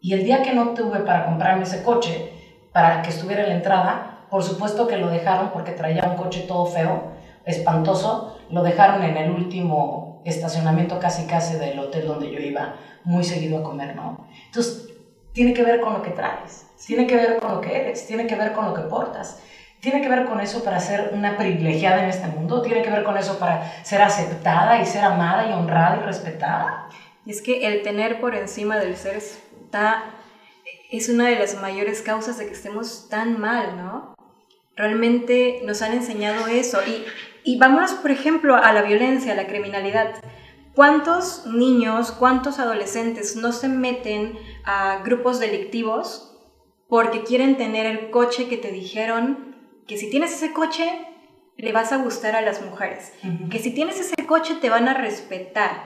Speaker 1: Y el día que no tuve para comprarme ese coche, para que estuviera en la entrada, por supuesto que lo dejaron porque traía un coche todo feo, espantoso, lo dejaron en el último estacionamiento casi casi del hotel donde yo iba muy seguido a comer, ¿no? Entonces, tiene que ver con lo que traes, tiene que ver con lo que eres, tiene que ver con lo que portas. ¿Tiene que ver con eso para ser una privilegiada en este mundo? ¿Tiene que ver con eso para ser aceptada y ser amada y honrada y respetada?
Speaker 2: Es que el tener por encima del ser está, es una de las mayores causas de que estemos tan mal, ¿no? Realmente nos han enseñado eso. Y, y vámonos, por ejemplo, a la violencia, a la criminalidad. ¿Cuántos niños, cuántos adolescentes no se meten a grupos delictivos porque quieren tener el coche que te dijeron que si tienes ese coche, le vas a gustar a las mujeres, que si tienes ese coche te van a respetar.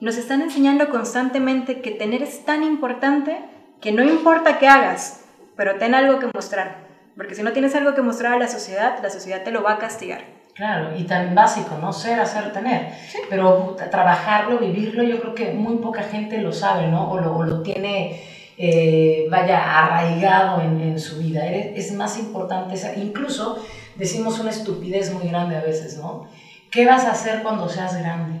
Speaker 2: Nos están enseñando constantemente que tener es tan importante que no importa qué hagas, pero ten algo que mostrar, porque si no tienes algo que mostrar a la sociedad, la sociedad te lo va a castigar.
Speaker 1: Claro, y tan básico, no ser, hacer, tener. Pero trabajarlo, vivirlo, yo creo que muy poca gente lo sabe, ¿no? O lo, o lo tiene eh, vaya arraigado en, su vida. Es más importante, incluso decimos una estupidez muy grande a veces, ¿no? ¿Qué vas a hacer cuando seas grande?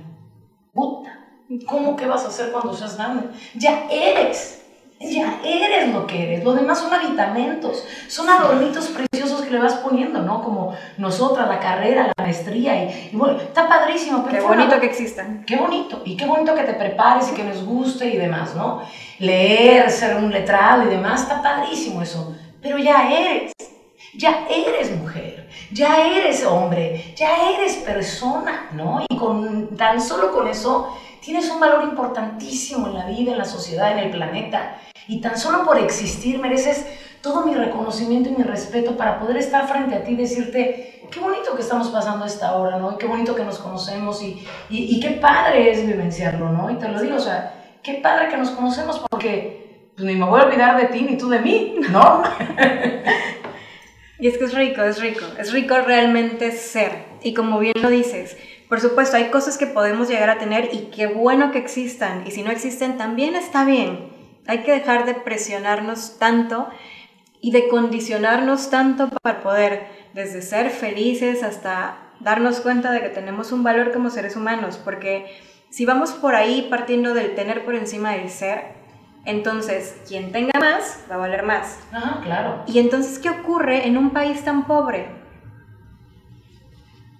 Speaker 1: Puta, ¿cómo que vas a hacer cuando seas grande? Ya eres, ya eres lo que eres. Lo demás son aditamentos, son adornitos preciosos que le vas poniendo, ¿no? Como nosotras, la carrera, la maestría, y, bueno, está padrísimo.
Speaker 2: Pero qué bonito que existan.
Speaker 1: Qué bonito, y qué bonito que te prepares y que nos guste y demás, ¿no? Leer, ser un letrado y demás, está padrísimo eso, pero ya eres, ya eres mujer, ya eres hombre, ya eres persona, ¿no? Y con, tan solo con eso tienes un valor importantísimo en la vida, en la sociedad, en el planeta. Y tan solo por existir mereces todo mi reconocimiento y mi respeto para poder estar frente a ti y decirte, qué bonito que estamos pasando esta hora, ¿no? Y qué bonito que nos conocemos y, y, qué padre es vivenciarlo, ¿no? Y te lo digo, o sea, qué padre que nos conocemos porque pues, ni me voy a olvidar de ti ni tú de mí, ¿no? <laughs> <laughs>
Speaker 2: y es que es rico, es rico, es rico realmente ser. Y como bien lo dices, por supuesto, hay cosas que podemos llegar a tener y qué bueno que existan. Y si no existen, también está bien. Hay que dejar de presionarnos tanto y de condicionarnos tanto para poder desde ser felices hasta darnos cuenta de que tenemos un valor como seres humanos, porque si vamos por ahí partiendo del tener por encima del ser, entonces quien tenga más va a valer más.
Speaker 1: Ajá, claro.
Speaker 2: Y entonces, ¿qué ocurre en un país tan pobre?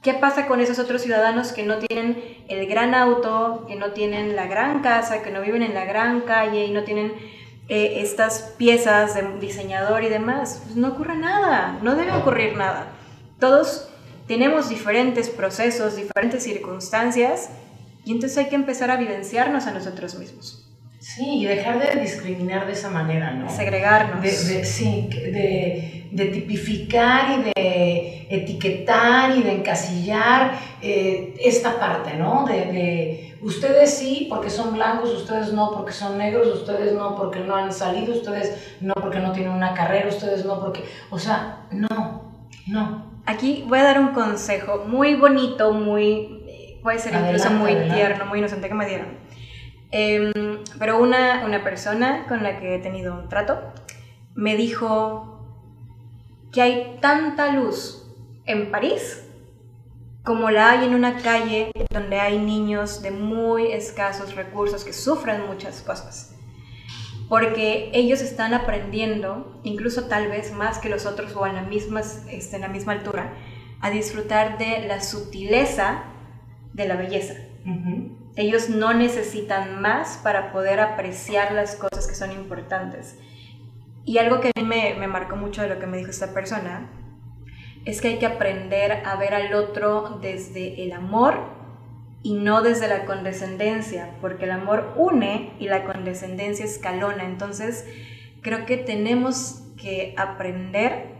Speaker 2: ¿Qué pasa con esos otros ciudadanos que no tienen el gran auto, que no tienen la gran casa, que no viven en la gran calle y no tienen eh, estas piezas de diseñador y demás, pues no ocurre nada, no debe ocurrir nada. Todos tenemos diferentes procesos, diferentes circunstancias y entonces hay que empezar a vivenciarnos a nosotros mismos.
Speaker 1: Sí, y dejar de discriminar de esa manera, ¿no?
Speaker 2: Segregarnos.
Speaker 1: De, sí, de, de, tipificar y de etiquetar y de encasillar eh, esta parte, ¿no? De, ustedes sí porque son blancos, ustedes no porque son negros, ustedes no porque no han salido, ustedes no porque no tienen una carrera, ustedes no porque... O sea, no, no.
Speaker 2: Aquí voy a dar un consejo muy bonito, muy... puede ser incluso muy tierno, muy inocente que me dieron Em, pero una, una persona con la que he tenido un trato me dijo que hay tanta luz en París como la hay en una calle donde hay niños de muy escasos recursos que sufren muchas cosas. Porque ellos están aprendiendo, incluso tal vez más que los otros o en la misma, este, en la misma altura, a disfrutar de la sutileza de la belleza. Ellos no necesitan más para poder apreciar las cosas que son importantes. Y algo que a mí me, me marcó mucho de lo que me dijo esta persona es que hay que aprender a ver al otro desde el amor y no desde la condescendencia, porque el amor une y la condescendencia escalona. Entonces, creo que tenemos que aprender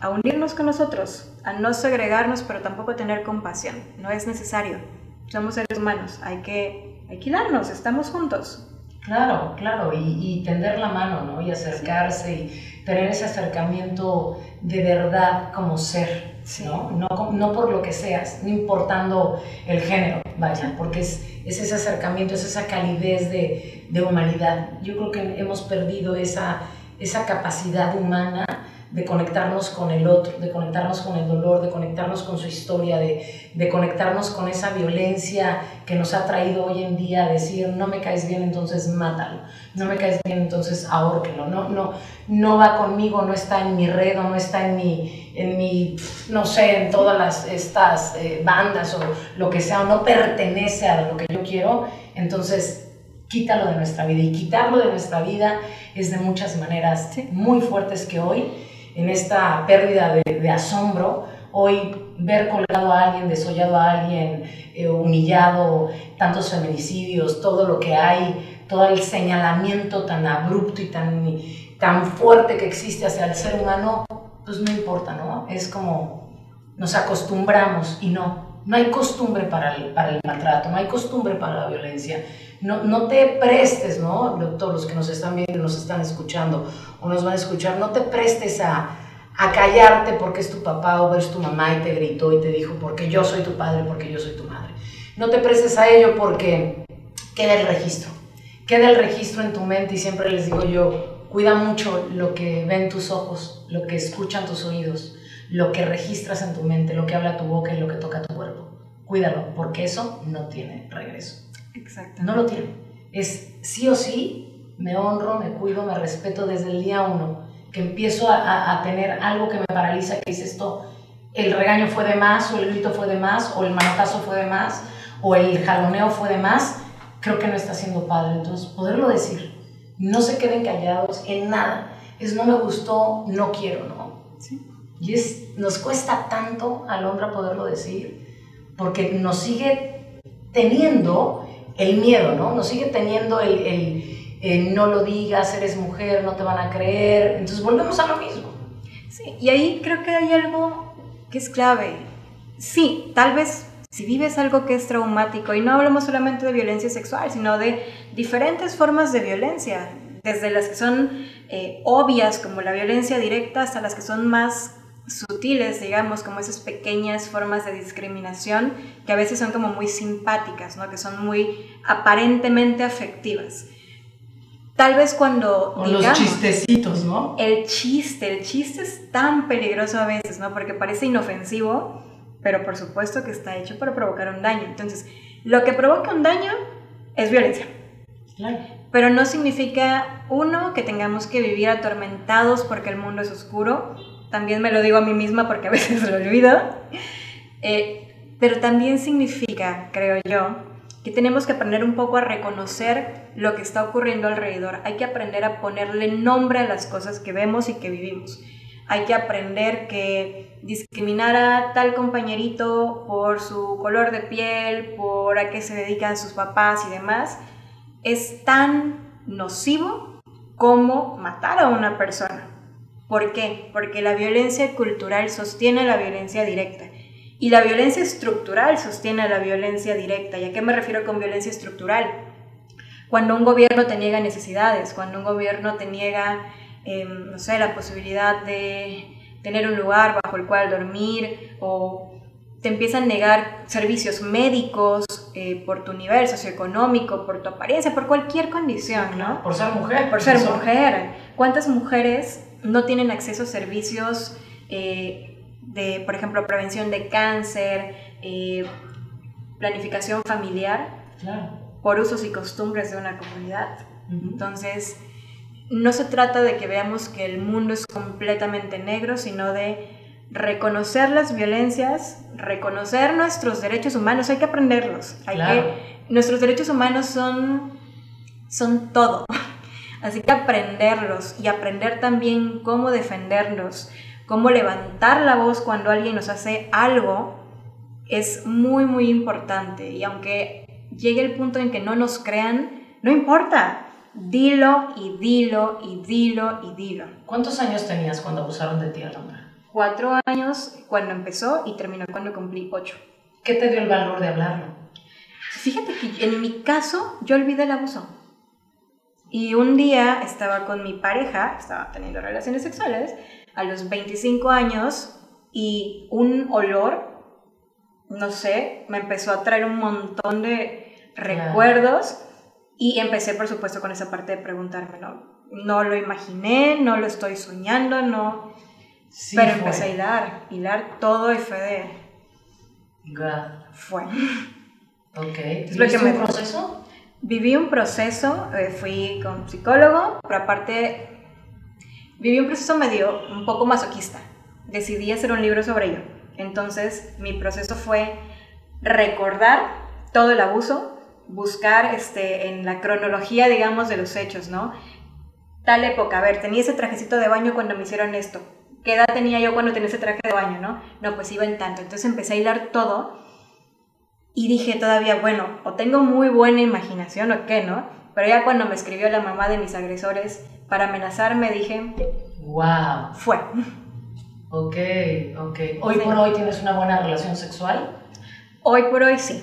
Speaker 2: a unirnos con nosotros, a no segregarnos, pero tampoco tener compasión. No es necesario somos seres humanos, hay que alquilarnos, estamos juntos.
Speaker 1: Claro, claro, y, tender la mano, ¿no? Y acercarse y tener ese acercamiento de verdad como ser, ¿no? ¿no? No por lo que seas, no importando el género, vaya, porque es, es ese acercamiento, es esa calidez de, de humanidad. Yo creo que hemos perdido esa, esa capacidad humana de conectarnos con el otro, de conectarnos con el dolor, de conectarnos con su historia, de, de, conectarnos con esa violencia que nos ha traído hoy en día a decir, no me caes bien, entonces mátalo, no me caes bien, entonces ahórquelo, no, no, no va conmigo, no está en mi red o no está en mi, en mi, no sé, en todas las, estas eh, bandas o lo que sea, o no pertenece a lo que yo quiero, entonces quítalo de nuestra vida. Y quitarlo de nuestra vida es de muchas maneras muy fuertes que hoy en esta pérdida de, asombro, hoy ver colgado a alguien, desollado a alguien, eh, humillado, tantos feminicidios, todo lo que hay, todo el señalamiento tan abrupto y tan, tan fuerte que existe hacia el ser humano, pues no importa, ¿no? Es como nos acostumbramos y no, no hay costumbre para el, para el maltrato, no hay costumbre para la violencia no, no te prestes, ¿no? Todos los que nos están viendo, nos están escuchando o nos van a escuchar, no te prestes a, a callarte porque es tu papá o es tu mamá y te gritó y te dijo porque yo soy tu padre, porque yo soy tu madre. No te prestes a ello porque queda el registro. Queda el registro en tu mente y siempre les digo yo, cuida mucho lo que ven tus ojos, lo que escuchan tus oídos, lo que registras en tu mente, lo que habla tu boca y lo que toca tu cuerpo. Cuídalo, porque eso no tiene regreso.
Speaker 2: Exacto.
Speaker 1: No lo tiene. Es sí o sí, me honro, me cuido, me respeto desde el día uno que empiezo a, a, tener algo que me paraliza, que dice esto, el regaño fue de más, o el grito fue de más, o el manotazo fue de más, o el jaloneo fue de más, creo que no está siendo padre. Entonces, poderlo decir, no se queden callados en nada, es no me gustó, no quiero, ¿no? Sí. Y es, nos cuesta tanto a Londra poderlo decir, porque nos sigue teniendo el miedo, ¿no? Nos sigue teniendo el no lo digas, eres mujer, no te van a creer. Entonces volvemos a lo mismo.
Speaker 2: Sí, y ahí creo que hay algo que es clave. Sí, tal vez si vives algo que es traumático, y no hablamos solamente de violencia sexual, sino de diferentes formas de violencia, desde las que son eh, obvias, como la violencia directa, hasta las que son más sutiles, digamos, como esas pequeñas formas de discriminación que a veces son como muy simpáticas, ¿no? que son muy aparentemente afectivas. Tal vez cuando...
Speaker 1: O los chistecitos, ¿no?
Speaker 2: El chiste, el chiste es tan peligroso a veces, ¿no? Porque parece inofensivo, pero por supuesto que está hecho para provocar un daño. Entonces, lo que provoca un daño es violencia. Claro. Pero no significa, uno, que tengamos que vivir atormentados porque el mundo es oscuro. También me lo digo a mí misma porque a veces lo olvido. Eh, pero también significa, creo yo, que tenemos que aprender un poco a reconocer lo que está ocurriendo alrededor. Hay que aprender a ponerle nombre a las cosas que vemos y que vivimos. Hay que aprender que discriminar a tal compañerito por su color de piel, por a qué se dedican sus papás y demás, es tan nocivo como matar a una persona. ¿Por qué? Porque la violencia cultural sostiene la violencia directa. Y la violencia estructural sostiene la violencia directa. ¿Y a qué me refiero con violencia estructural? Cuando un gobierno te niega necesidades, cuando un gobierno te niega, em, no sé, la posibilidad de tener un lugar bajo el cual dormir o te empiezan a negar servicios médicos eh, por tu nivel socioeconómico, por tu apariencia, por cualquier condición, ¿no?
Speaker 1: Por ser mujer.
Speaker 2: Por ser mujer. ¿Cuántas mujeres no tienen acceso a servicios eh, de, por ejemplo, prevención de cáncer, eh, planificación familiar, por usos y costumbres de una comunidad. Entonces, no se trata de que veamos que el mundo es completamente negro, sino de reconocer las violencias, reconocer nuestros derechos humanos, hay que aprenderlos. Hay que, nuestros derechos humanos son, son todo. Así que aprenderlos y aprender también cómo defenderlos, cómo levantar la voz cuando alguien nos hace algo es muy, muy importante. Y aunque llegue el punto en que no nos crean, no importa. Dilo y dilo y dilo y dilo.
Speaker 1: ¿Cuántos años tenías cuando abusaron de ti, Alondra?
Speaker 2: Cuatro años cuando empezó y terminó cuando cumplí ocho.
Speaker 1: ¿Qué te dio el valor de hablarlo?
Speaker 2: Fíjate que en mi caso yo olvidé el abuso. Y un día estaba con mi pareja, estaba teniendo relaciones sexuales, a los 25 años y un olor, no sé, me empezó a traer un montón de recuerdos y empecé por supuesto con esa parte de preguntarme, ¿no? No lo imaginé, no lo estoy soñando, no... pero empecé a hilar, hilar todo y fue de...
Speaker 1: God.
Speaker 2: Fue.
Speaker 1: Ok. ¿Es lo que me un proceso?
Speaker 2: Viví un proceso, eh, fui con psicólogo, pero aparte Viví un proceso medio un poco masoquista. Decidí hacer un libro sobre ello. Entonces, mi proceso fue recordar todo el abuso, buscar este, en la cronología, digamos, de los hechos, ¿no? Tal época, a ver, tenía ese trajecito de baño cuando me hicieron esto. ¿Qué edad tenía yo cuando tenía ese traje de baño, no? No, pues iba en tanto. Entonces empecé a hilar todo y dije todavía, bueno, o tengo muy buena imaginación o qué, ¿no? Pero ya cuando me escribió la mamá de mis agresores, para amenazarme, dije,
Speaker 1: wow.
Speaker 2: Fue.
Speaker 1: Ok, ok. ¿Hoy por hoy tienes una buena relación sexual?
Speaker 2: Hoy por hoy sí,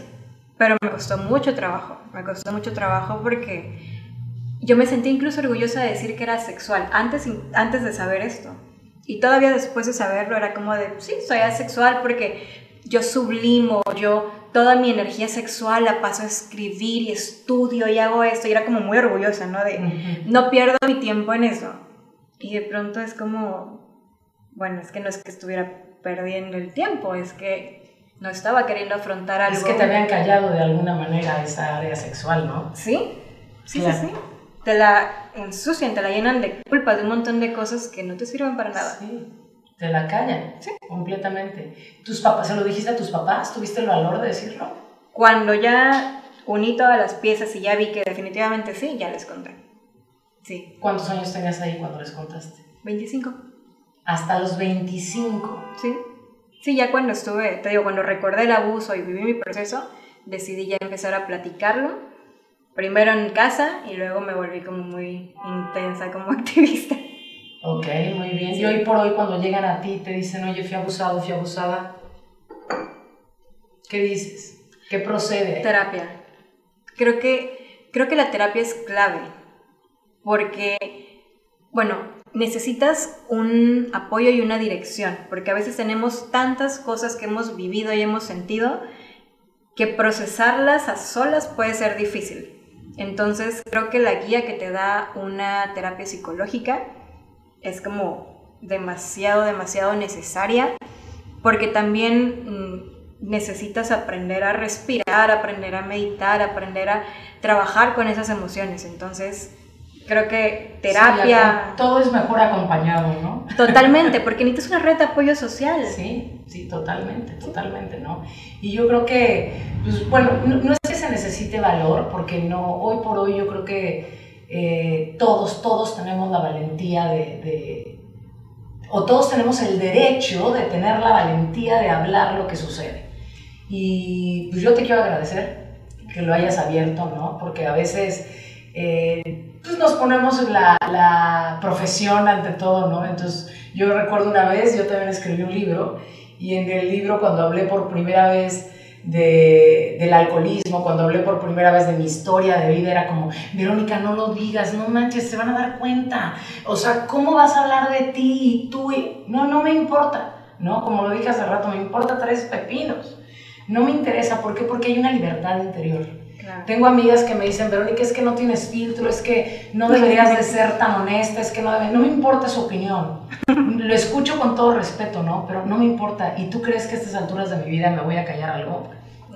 Speaker 2: pero me costó mucho trabajo, me costó mucho trabajo porque yo me sentí incluso orgullosa de decir que era sexual antes, antes de saber esto. Y todavía después de saberlo era como de, sí, soy asexual porque yo sublimo, yo toda mi energía sexual la paso a escribir y estudio y hago esto. Y era como muy orgullosa, ¿no? De no pierdo mi tiempo en eso. Y de pronto es como, bueno, es que no es que estuviera perdiendo el tiempo, es que no estaba queriendo afrontar algo.
Speaker 1: Es que te habían callado de alguna manera esa área sexual, ¿no?
Speaker 2: Sí, sí, sí, sí. te la ensucian, te la llenan de culpa, de un montón de cosas que no te sirven para nada.
Speaker 1: Sí, te la callan, sí. completamente. ¿Tus papás, se lo dijiste a tus papás? ¿Tuviste el valor de decirlo?
Speaker 2: Cuando ya uní todas las piezas y ya vi que definitivamente sí, ya les conté. Sí.
Speaker 1: ¿Cuántos años tenías ahí cuando les contaste?
Speaker 2: 25.
Speaker 1: Hasta los 25.
Speaker 2: Sí. Sí, ya cuando estuve, te digo, cuando recordé el abuso y viví mi proceso, decidí ya empezar a platicarlo. Primero en casa y luego me volví como muy intensa como <laughs> activista.
Speaker 1: Ok, muy bien. Y hoy por hoy cuando llegan a ti te dicen, oye, fui abusado, fui abusada, ¿qué dices? ¿Qué procede?
Speaker 2: Terapia. Creo que, creo que la terapia es clave porque, bueno, necesitas un apoyo y una dirección, porque a veces tenemos tantas cosas que hemos vivido y hemos sentido que procesarlas a solas puede ser difícil. Entonces creo que la guía que te da una terapia psicológica es como demasiado, demasiado necesaria, porque también mm, necesitas aprender a respirar, aprender a meditar, aprender a trabajar con esas emociones. Entonces, creo que terapia...
Speaker 1: todo es mejor acompañado, ¿no? <laughs>
Speaker 2: Totalmente, porque necesitas una red de apoyo social.
Speaker 1: Sí, sí, totalmente, totalmente, ¿no? Y yo creo que, pues, bueno, no, es que se necesite valor, porque no, hoy por hoy yo creo que eh, todos, todos tenemos la valentía de, o todos tenemos el derecho de tener la valentía de hablar lo que sucede. Y pues yo te quiero agradecer que lo hayas abierto, ¿no? Porque a veces... Eh, pues nos ponemos la, la profesión ante todo, ¿no? Entonces, yo recuerdo una vez, yo también escribí un libro, y en el libro cuando hablé por primera vez de, del alcoholismo, cuando hablé por primera vez de mi historia de vida, era como, Verónica, no lo digas, no manches, se van a dar cuenta. O sea, ¿cómo vas a hablar de ti y tú? No, no me importa, ¿no? Como lo dije hace rato, me importa tres pepinos. No me interesa, ¿por qué? Porque hay una libertad interior tengo amigas que me dicen, Verónica, es que no tienes filtro, es que no deberías de ser tan honesta, es que no debe... No me importa su opinión. <laughs> Lo escucho con todo respeto, ¿no? Pero no me importa. ¿Y tú crees que a estas alturas de mi vida me voy a callar algo?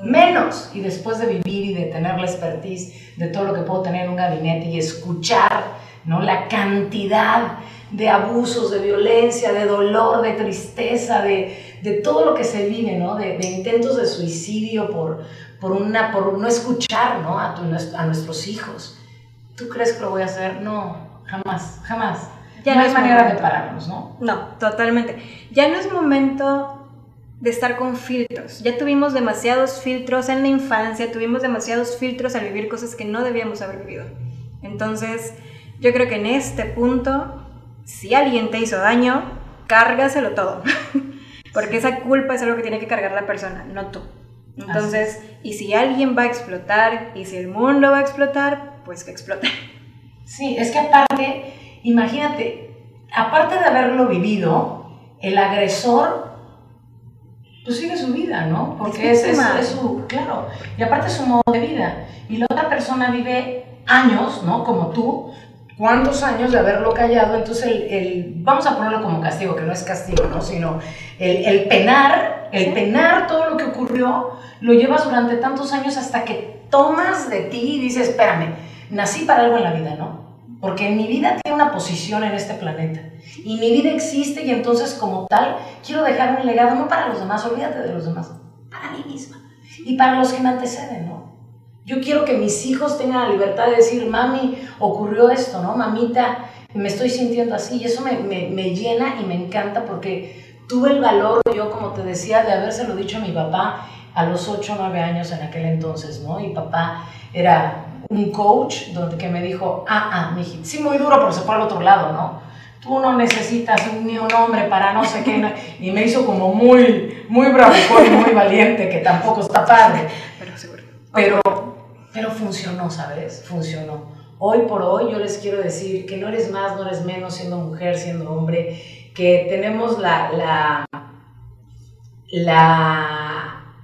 Speaker 1: Menos. Y después de vivir y de tener la expertise de todo lo que puedo tener en un gabinete y escuchar, ¿no? La cantidad de abusos, de violencia, de dolor, de tristeza, de, de todo lo que se vive, ¿no? De, de intentos de suicidio por por, una, por no escuchar ¿no? A, a nuestros hijos. ¿Tú crees que lo voy a hacer? No, jamás, jamás. Ya no, hay manera de pararnos, ¿no?
Speaker 2: No, totalmente. Ya no es momento de estar con filtros. Ya tuvimos demasiados filtros en la infancia, tuvimos demasiados filtros al vivir cosas que no debíamos haber vivido. Entonces, yo creo que en este punto, si alguien te hizo daño, cárgaselo todo. <laughs> Porque esa culpa es algo que tiene que cargar la persona, no tú. Entonces, y si alguien va a explotar, y si el mundo va a explotar, pues que explote. <laughs>
Speaker 1: Sí, es que aparte, imagínate, aparte de haberlo vivido, el agresor pues sigue su vida, ¿no? Porque es, es, es, su, claro, y aparte es su modo de vida. Y la otra persona vive años, ¿no? Como tú, cuántos años de haberlo callado, entonces el, el, vamos a ponerlo como castigo, que no es castigo, ¿no? Sino el, el penar, el penar todo lo que ocurrió, lo llevas durante tantos años hasta que tomas de ti y dices, espérame, nací para algo en la vida, ¿no? Porque mi vida tiene una posición en este planeta y mi vida existe y entonces como tal quiero dejar un legado no para los demás, olvídate de los demás, para mí misma y para los que me anteceden, ¿no? Yo quiero que mis hijos tengan la libertad de decir, mami, ocurrió esto, ¿no? Mamita, me estoy sintiendo así. Y eso me, me, me llena y me encanta porque tuve el valor, yo como te decía, de habérselo dicho a mi papá a los 8 o 9 años en aquel entonces, ¿no? Y papá era un coach donde que me dijo, ah, ah, mi hijita, sí, muy duro, pero se fue al otro lado, ¿no? Tú no necesitas ni un hombre para no sé qué. Y me hizo como muy, muy bravo y muy valiente, que tampoco está padre. Pero seguro. Pero pero funcionó, ¿sabes? Funcionó. Hoy por hoy yo les quiero decir que no eres más, no eres menos siendo mujer, siendo hombre, que tenemos la, la, la,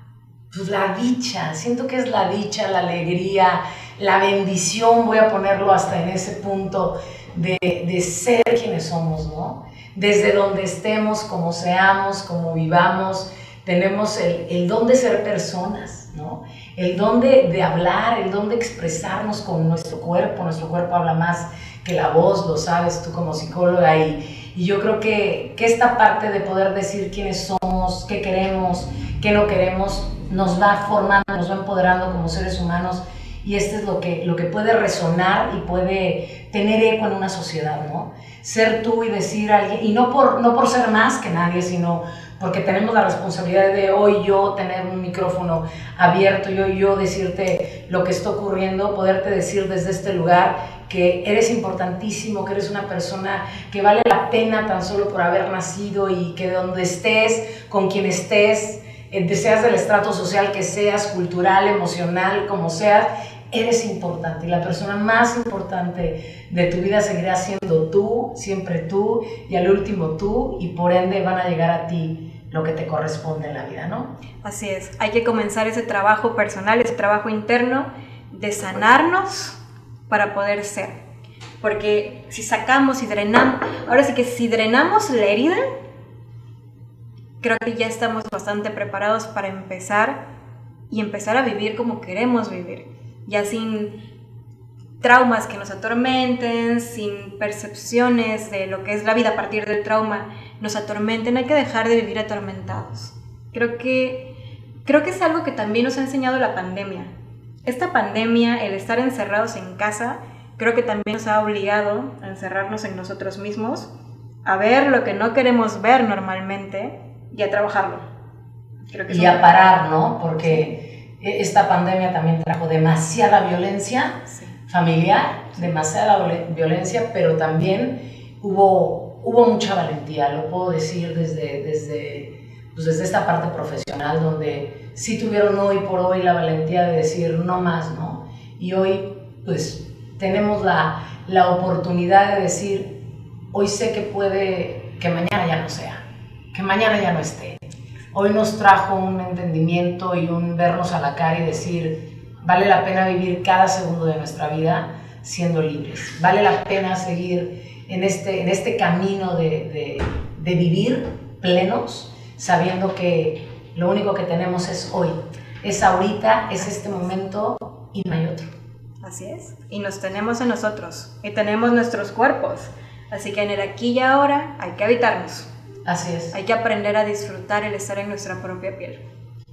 Speaker 1: pues la dicha, siento que es la dicha, la alegría, la bendición, voy a ponerlo hasta en ese punto de, de ser quienes somos, ¿no? Desde donde estemos, como seamos, como vivamos, tenemos el, el don de ser personas, ¿no? El don de, hablar, el don de expresarnos con nuestro cuerpo. Nuestro cuerpo habla más que la voz, lo sabes tú como psicóloga. Y, yo creo que, que esta parte de poder decir quiénes somos, qué queremos, qué no queremos, nos va formando, nos va empoderando como seres humanos y este es lo que, lo que puede resonar y puede tener eco en una sociedad, ¿no? Ser tú y decir a alguien, y no por, no por ser más que nadie, sino porque tenemos la responsabilidad de hoy yo tener un micrófono abierto, yo yo decirte lo que está ocurriendo, poderte decir desde este lugar que eres importantísimo, que eres una persona que vale la pena tan solo por haber nacido y que donde estés, con quien estés, eh, seas del estrato social que seas, cultural, emocional, como seas, eres importante y la persona más importante de tu vida seguirá siendo tú, siempre tú y al último tú y por ende van a llegar a ti lo que te corresponde en la vida, ¿no?
Speaker 2: Así es, hay que comenzar ese trabajo personal, ese trabajo interno de sanarnos para poder ser. Porque si sacamos y drenamos, ahora sí que si drenamos la herida, creo que ya estamos bastante preparados para empezar y empezar a vivir como queremos vivir ya sin traumas que nos atormenten, sin percepciones de lo que es la vida a partir del trauma, nos atormenten, hay que dejar de vivir atormentados. Creo que, creo que es algo que también nos ha enseñado la pandemia. Esta pandemia, el estar encerrados en casa, creo que también nos ha obligado a encerrarnos en nosotros mismos, a ver lo que no queremos ver normalmente y a trabajarlo.
Speaker 1: y a parar, ¿no? Porque... E, esta pandemia también trajo demasiada violencia familiar, demasiada violencia, pero también hubo, hubo mucha valentía, lo puedo decir desde, desde, pues desde esta parte profesional, donde sí tuvieron hoy por hoy la valentía de decir no más, ¿no? Y hoy, pues, tenemos la, la oportunidad de decir, hoy sé que puede, que mañana ya no sea, que mañana ya no esté, hoy nos trajo un entendimiento y un vernos a la cara y decir, vale la pena vivir cada segundo de nuestra vida siendo libres, vale la pena seguir en este, en este camino de, de, vivir plenos, sabiendo que lo único que tenemos es hoy, es ahorita, es este momento y no hay otro.
Speaker 2: Así es, y nos tenemos en nosotros, y tenemos nuestros cuerpos, así que en el aquí y ahora hay que habitarnos.
Speaker 1: Así es.
Speaker 2: Hay que aprender a disfrutar el estar en nuestra propia piel.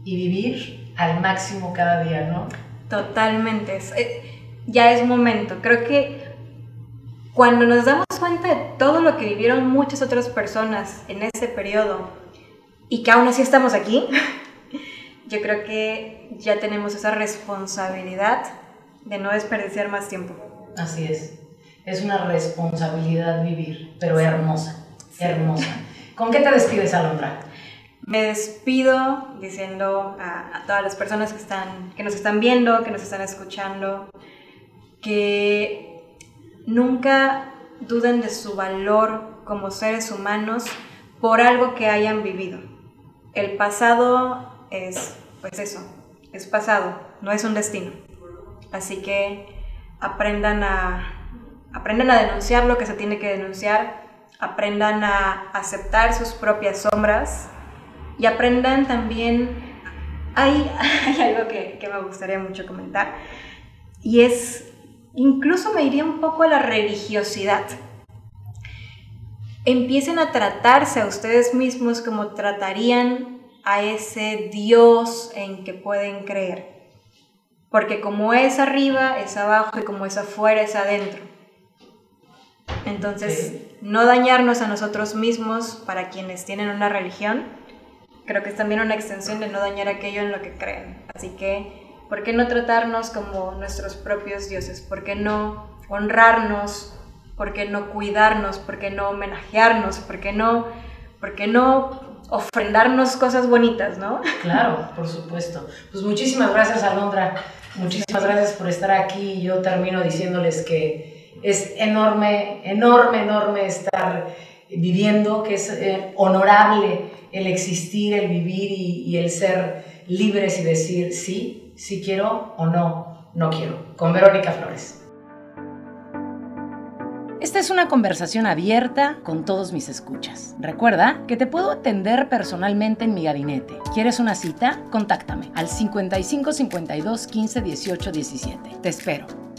Speaker 1: Y vivir al máximo cada día, ¿no?
Speaker 2: Totalmente. Eh, ya es momento. Creo que cuando nos damos cuenta de todo lo que vivieron muchas otras personas en ese periodo y que aún así estamos aquí, <laughs> yo creo que ya tenemos esa responsabilidad de no desperdiciar más tiempo.
Speaker 1: Así es. Es una responsabilidad vivir, pero hermosa, hermosa. ¿Con qué te despides, Alondra?
Speaker 2: Me despido diciendo a, todas las personas que, están, que nos están viendo, que nos están escuchando, que nunca duden de su valor como seres humanos por algo que hayan vivido. El pasado es, pues eso, es pasado, no es un destino. Así que aprendan a, aprendan a denunciar lo que se tiene que denunciar, aprendan a aceptar sus propias sombras y aprendan también, hay, <laughs> hay algo que, que, me gustaría mucho comentar, y es, incluso me iría un poco a la religiosidad. Empiecen a tratarse a ustedes mismos como tratarían a ese Dios en que pueden creer. Porque como es arriba, es abajo y como es afuera, es adentro. Entonces, no dañarnos a nosotros mismos para quienes tienen una religión, creo que es también una extensión de no dañar aquello en lo que creen. Así que, ¿por qué no tratarnos como nuestros propios dioses? ¿Por qué no honrarnos? ¿Por qué no cuidarnos? ¿Por qué no homenajearnos? ¿Por qué no, por qué no ofrendarnos cosas bonitas, no?
Speaker 1: Claro, por supuesto. Pues muchísimas gracias, Alondra. Muchísimas gracias por estar aquí. Yo termino diciéndoles que es enorme, enorme, enorme estar viviendo, que es eh, honorable el existir, el vivir y, el ser libres y decir sí, sí quiero o no, no quiero. Con Verónica Flores. Esta es una conversación abierta con todos mis escuchas. Recuerda que te puedo atender personalmente en mi gabinete. ¿Quieres una cita? Contáctame al 55 52 15 18 17. Te espero.